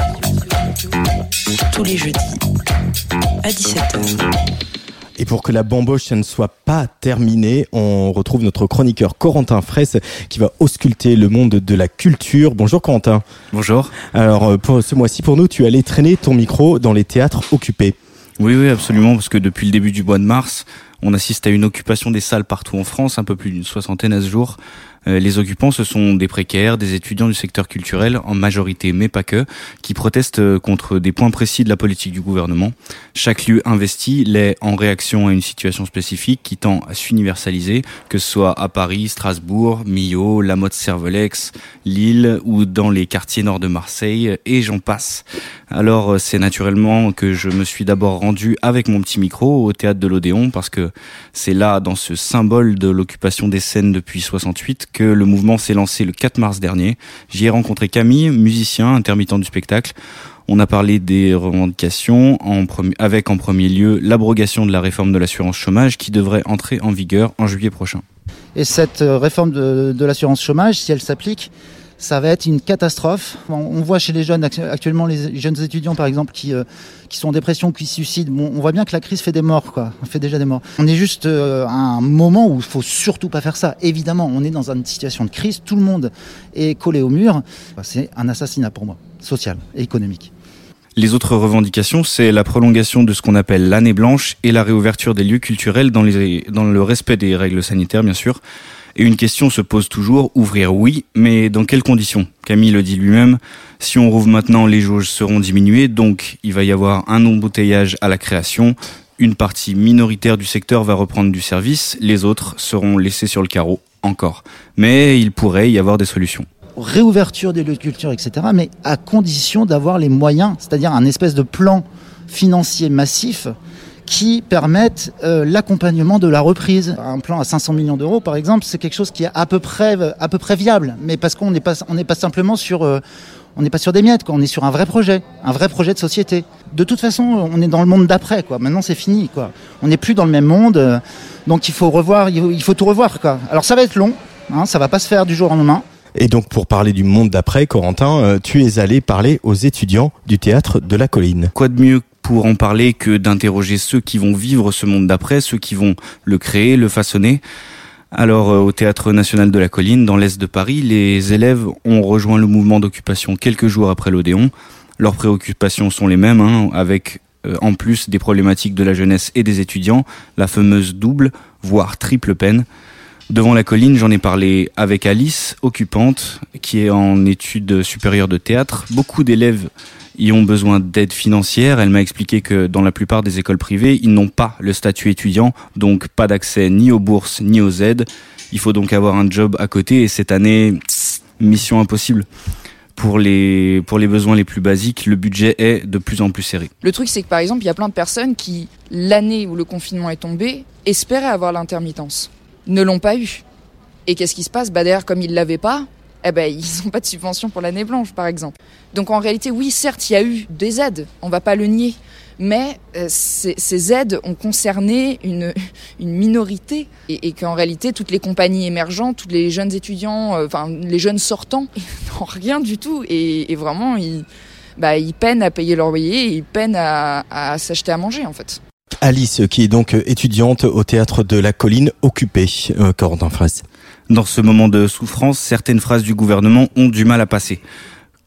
Tous les jeudis à 17h. Et pour que la bamboche ne soit pas terminée, on retrouve notre chroniqueur Corentin Fraisse qui va ausculter le monde de la culture. Bonjour Corentin. Bonjour. Alors euh, pour ce mois-ci pour nous, tu allais traîner ton micro dans les théâtres occupés. Oui, oui, absolument, parce que depuis le début du mois de mars, on assiste à une occupation des salles partout en France, un peu plus d'une soixantaine à ce jour. Euh, les occupants, ce sont des précaires, des étudiants du secteur culturel, en majorité, mais pas que, qui protestent euh, contre des points précis de la politique du gouvernement. Chaque lieu investi l'est en réaction à une situation spécifique qui tend à s'universaliser, que ce soit à Paris, Strasbourg, Millau, La Motte-Servolex, Lille ou dans les quartiers nord de Marseille, et j'en passe. Alors euh, c'est naturellement que je me suis d'abord rendu avec mon petit micro au théâtre de l'Odéon, parce que c'est là, dans ce symbole de l'occupation des scènes depuis 68, que le mouvement s'est lancé le 4 mars dernier. J'y ai rencontré Camille, musicien, intermittent du spectacle. On a parlé des revendications, en avec en premier lieu l'abrogation de la réforme de l'assurance chômage qui devrait entrer en vigueur en juillet prochain. Et cette euh, réforme de l'assurance chômage, si elle s'applique, ça va être une catastrophe. On voit chez les jeunes actuellement, les jeunes étudiants par exemple, qui, euh, qui sont en dépression, qui se suicident. On voit bien que la crise fait des morts, quoi. On fait déjà des morts. On est juste euh, à un moment où il faut surtout pas faire ça. Évidemment, on est dans une situation de crise. Tout le monde est collé au mur. C'est un assassinat pour moi, social et économique. Les autres revendications, c'est la prolongation de ce qu'on appelle l'année blanche et la réouverture des lieux culturels dans le respect des règles sanitaires, bien sûr. Et une question se pose toujours, ouvrir oui, mais dans quelles conditions? Camille le dit lui-même, si on rouvre maintenant, les jauges seront diminuées, donc il va y avoir un embouteillage à la création, une partie minoritaire du secteur va reprendre du service, les autres seront laissés sur le carreau, encore. Mais il pourrait y avoir des solutions réouverture des lieux de culture, etc., mais à condition d'avoir les moyens, c'est-à-dire un espèce de plan financier massif qui permettent euh, l'accompagnement de la reprise. Un plan à 500 millions d'euros, par exemple, c'est quelque chose qui est à peu près, à peu près viable, mais parce qu'on n'est pas, on n'est pas simplement sur, euh, on n'est pas sur des miettes, quoi. On est sur un vrai projet, un vrai projet de société. De toute façon, on est dans le monde d'après, quoi. Maintenant, c'est fini, quoi. On n'est plus dans le même monde, euh, donc il faut revoir, il faut tout revoir, quoi. Alors ça va être long, hein, ça va pas se faire du jour au lendemain. Et donc pour parler du monde d'après, Corentin, tu es allé parler aux étudiants du théâtre de la colline. Quoi de mieux pour en parler que d'interroger ceux qui vont vivre ce monde d'après, ceux qui vont le créer, le façonner. Alors euh, au Théâtre national de la colline, dans l'est de Paris, les élèves ont rejoint le mouvement d'occupation quelques jours après l'Odéon. Leurs préoccupations sont les mêmes, hein, avec euh, en plus des problématiques de la jeunesse et des étudiants, la fameuse double, voire triple peine. Devant la colline, j'en ai parlé avec Alice, occupante, qui est en études supérieures de théâtre. Beaucoup d'élèves y ont besoin d'aide financière. Elle m'a expliqué que dans la plupart des écoles privées, ils n'ont pas le statut étudiant, donc pas d'accès ni aux bourses ni aux aides. Il faut donc avoir un job à côté et cette année, mission impossible. Pour les, pour les besoins les plus basiques, le budget est de plus en plus serré. Le truc, c'est que par exemple, il y a plein de personnes qui, l'année où le confinement est tombé, espéraient avoir l'intermittence, ne l'ont pas eu. Et qu'est-ce qui se passe? Bah comme ils l'avaient pas, eh ben, ils n'ont pas de subvention pour l'année blanche, par exemple. Donc en réalité, oui, certes, il y a eu des aides, on va pas le nier, mais euh, ces, aides ont concerné une, [LAUGHS] une minorité et, qu'en réalité, toutes les compagnies émergentes, tous les jeunes étudiants, euh, enfin les jeunes sortants, [LAUGHS] n'ont rien du tout et, vraiment, ils, bah, ils peinent à payer leur loyer, ils peinent à, à s'acheter à manger, en fait. Alice, qui est donc étudiante au théâtre de la colline occupée, euh, Corentin Fraisse. Dans ce moment de souffrance, certaines phrases du gouvernement ont du mal à passer.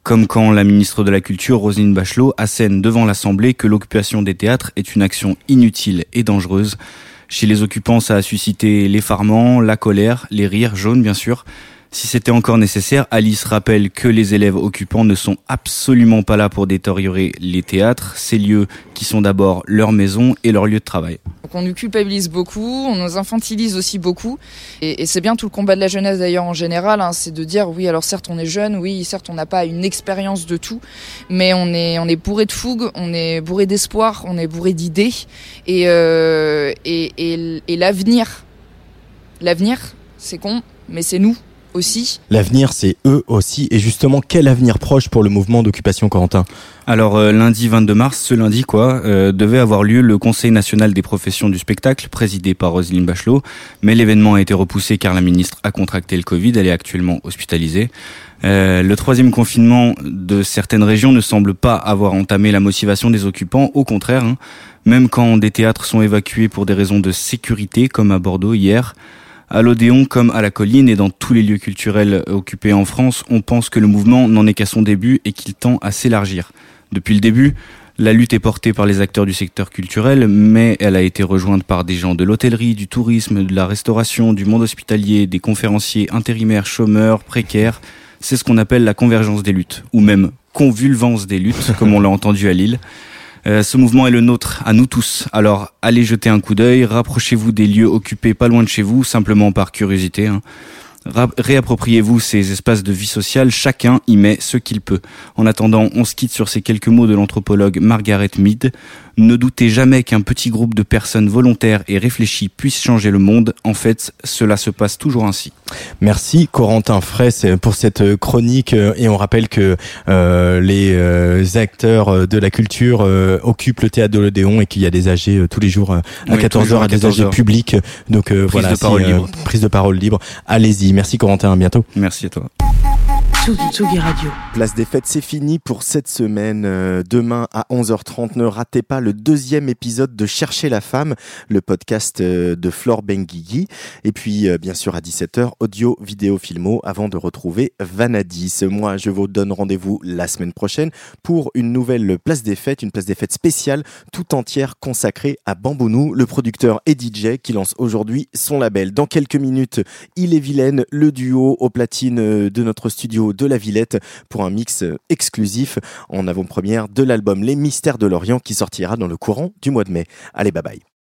Comme quand la ministre de la Culture, Roselyne Bachelot, assène devant l'Assemblée que l'occupation des théâtres est une action inutile et dangereuse. Chez les occupants, ça a suscité l'effarement, la colère, les rires jaunes bien sûr, si c'était encore nécessaire, Alice rappelle que les élèves occupants ne sont absolument pas là pour détériorer les théâtres, ces lieux qui sont d'abord leur maison et leur lieu de travail. Donc on nous culpabilise beaucoup, on nous infantilise aussi beaucoup, et, c'est bien tout le combat de la jeunesse d'ailleurs en général, hein, c'est de dire oui alors certes on est jeune, oui certes on n'a pas une expérience de tout, mais on est bourré de fougue, on est bourré d'espoir, on est bourré d'idées, et, euh, et l'avenir, l'avenir c'est con, mais c'est nous aussi. L'avenir, c'est eux aussi. Et justement, quel avenir proche pour le mouvement d'occupation Corentin? Alors euh, lundi 22 mars, ce lundi quoi, euh, devait avoir lieu le Conseil national des professions du spectacle, présidé par Roselyne Bachelot, mais l'événement a été repoussé car la ministre a contracté le Covid, elle est actuellement hospitalisée. Euh, le troisième confinement de certaines régions ne semble pas avoir entamé la motivation des occupants, au contraire, hein. même quand des théâtres sont évacués pour des raisons de sécurité, comme à Bordeaux hier. À l'Odéon comme à la colline et dans tous les lieux culturels occupés en France, on pense que le mouvement n'en est qu'à son début et qu'il tend à s'élargir. Depuis le début, la lutte est portée par les acteurs du secteur culturel, mais elle a été rejointe par des gens de l'hôtellerie, du tourisme, de la restauration, du monde hospitalier, des conférenciers intérimaires, chômeurs, précaires. C'est ce qu'on appelle la convergence des luttes, ou même convulvance des luttes, comme on l'a entendu à Lille. Euh, ce mouvement est le nôtre, à nous tous. Alors allez jeter un coup d'œil, rapprochez-vous des lieux occupés pas loin de chez vous, simplement par curiosité. Hein. Réappropriez-vous ces espaces de vie sociale, chacun y met ce qu'il peut. En attendant, on se quitte sur ces quelques mots de l'anthropologue Margaret Mead. Ne doutez jamais qu'un petit groupe de personnes volontaires et réfléchies puisse changer le monde. En fait, cela se passe toujours ainsi. Merci Corentin Fraisse pour cette chronique et on rappelle que euh, les euh, acteurs de la culture euh, occupent le théâtre de l'Odéon et qu'il y a des AG tous les jours à Oui, tous les 14h jours à à des AG 14h. publics donc euh, voilà de parole libre. prise de parole libre allez-y merci Corentin à bientôt Merci à toi. Place des fêtes, c'est fini pour cette semaine. Euh, demain à 11h30, ne ratez pas le deuxième épisode de Chercher la femme, le podcast euh, de Flore Benguigui. Et puis, euh, bien sûr, à 17h, audio, vidéo, filmo, avant de retrouver Vanadis. Moi, je vous donne rendez-vous la semaine prochaine pour une nouvelle Place des fêtes, une Place des fêtes spéciale, tout entière consacrée à Bambounou, le producteur et DJ qui lance aujourd'hui son label. Dans quelques minutes, il est vilaine, le duo aux platines de notre studio de la Villette pour un mix euh, exclusif en avant-première de l'album Les Mystères de l'Orient qui sortira dans le courant du mois de mai. Allez, bye bye.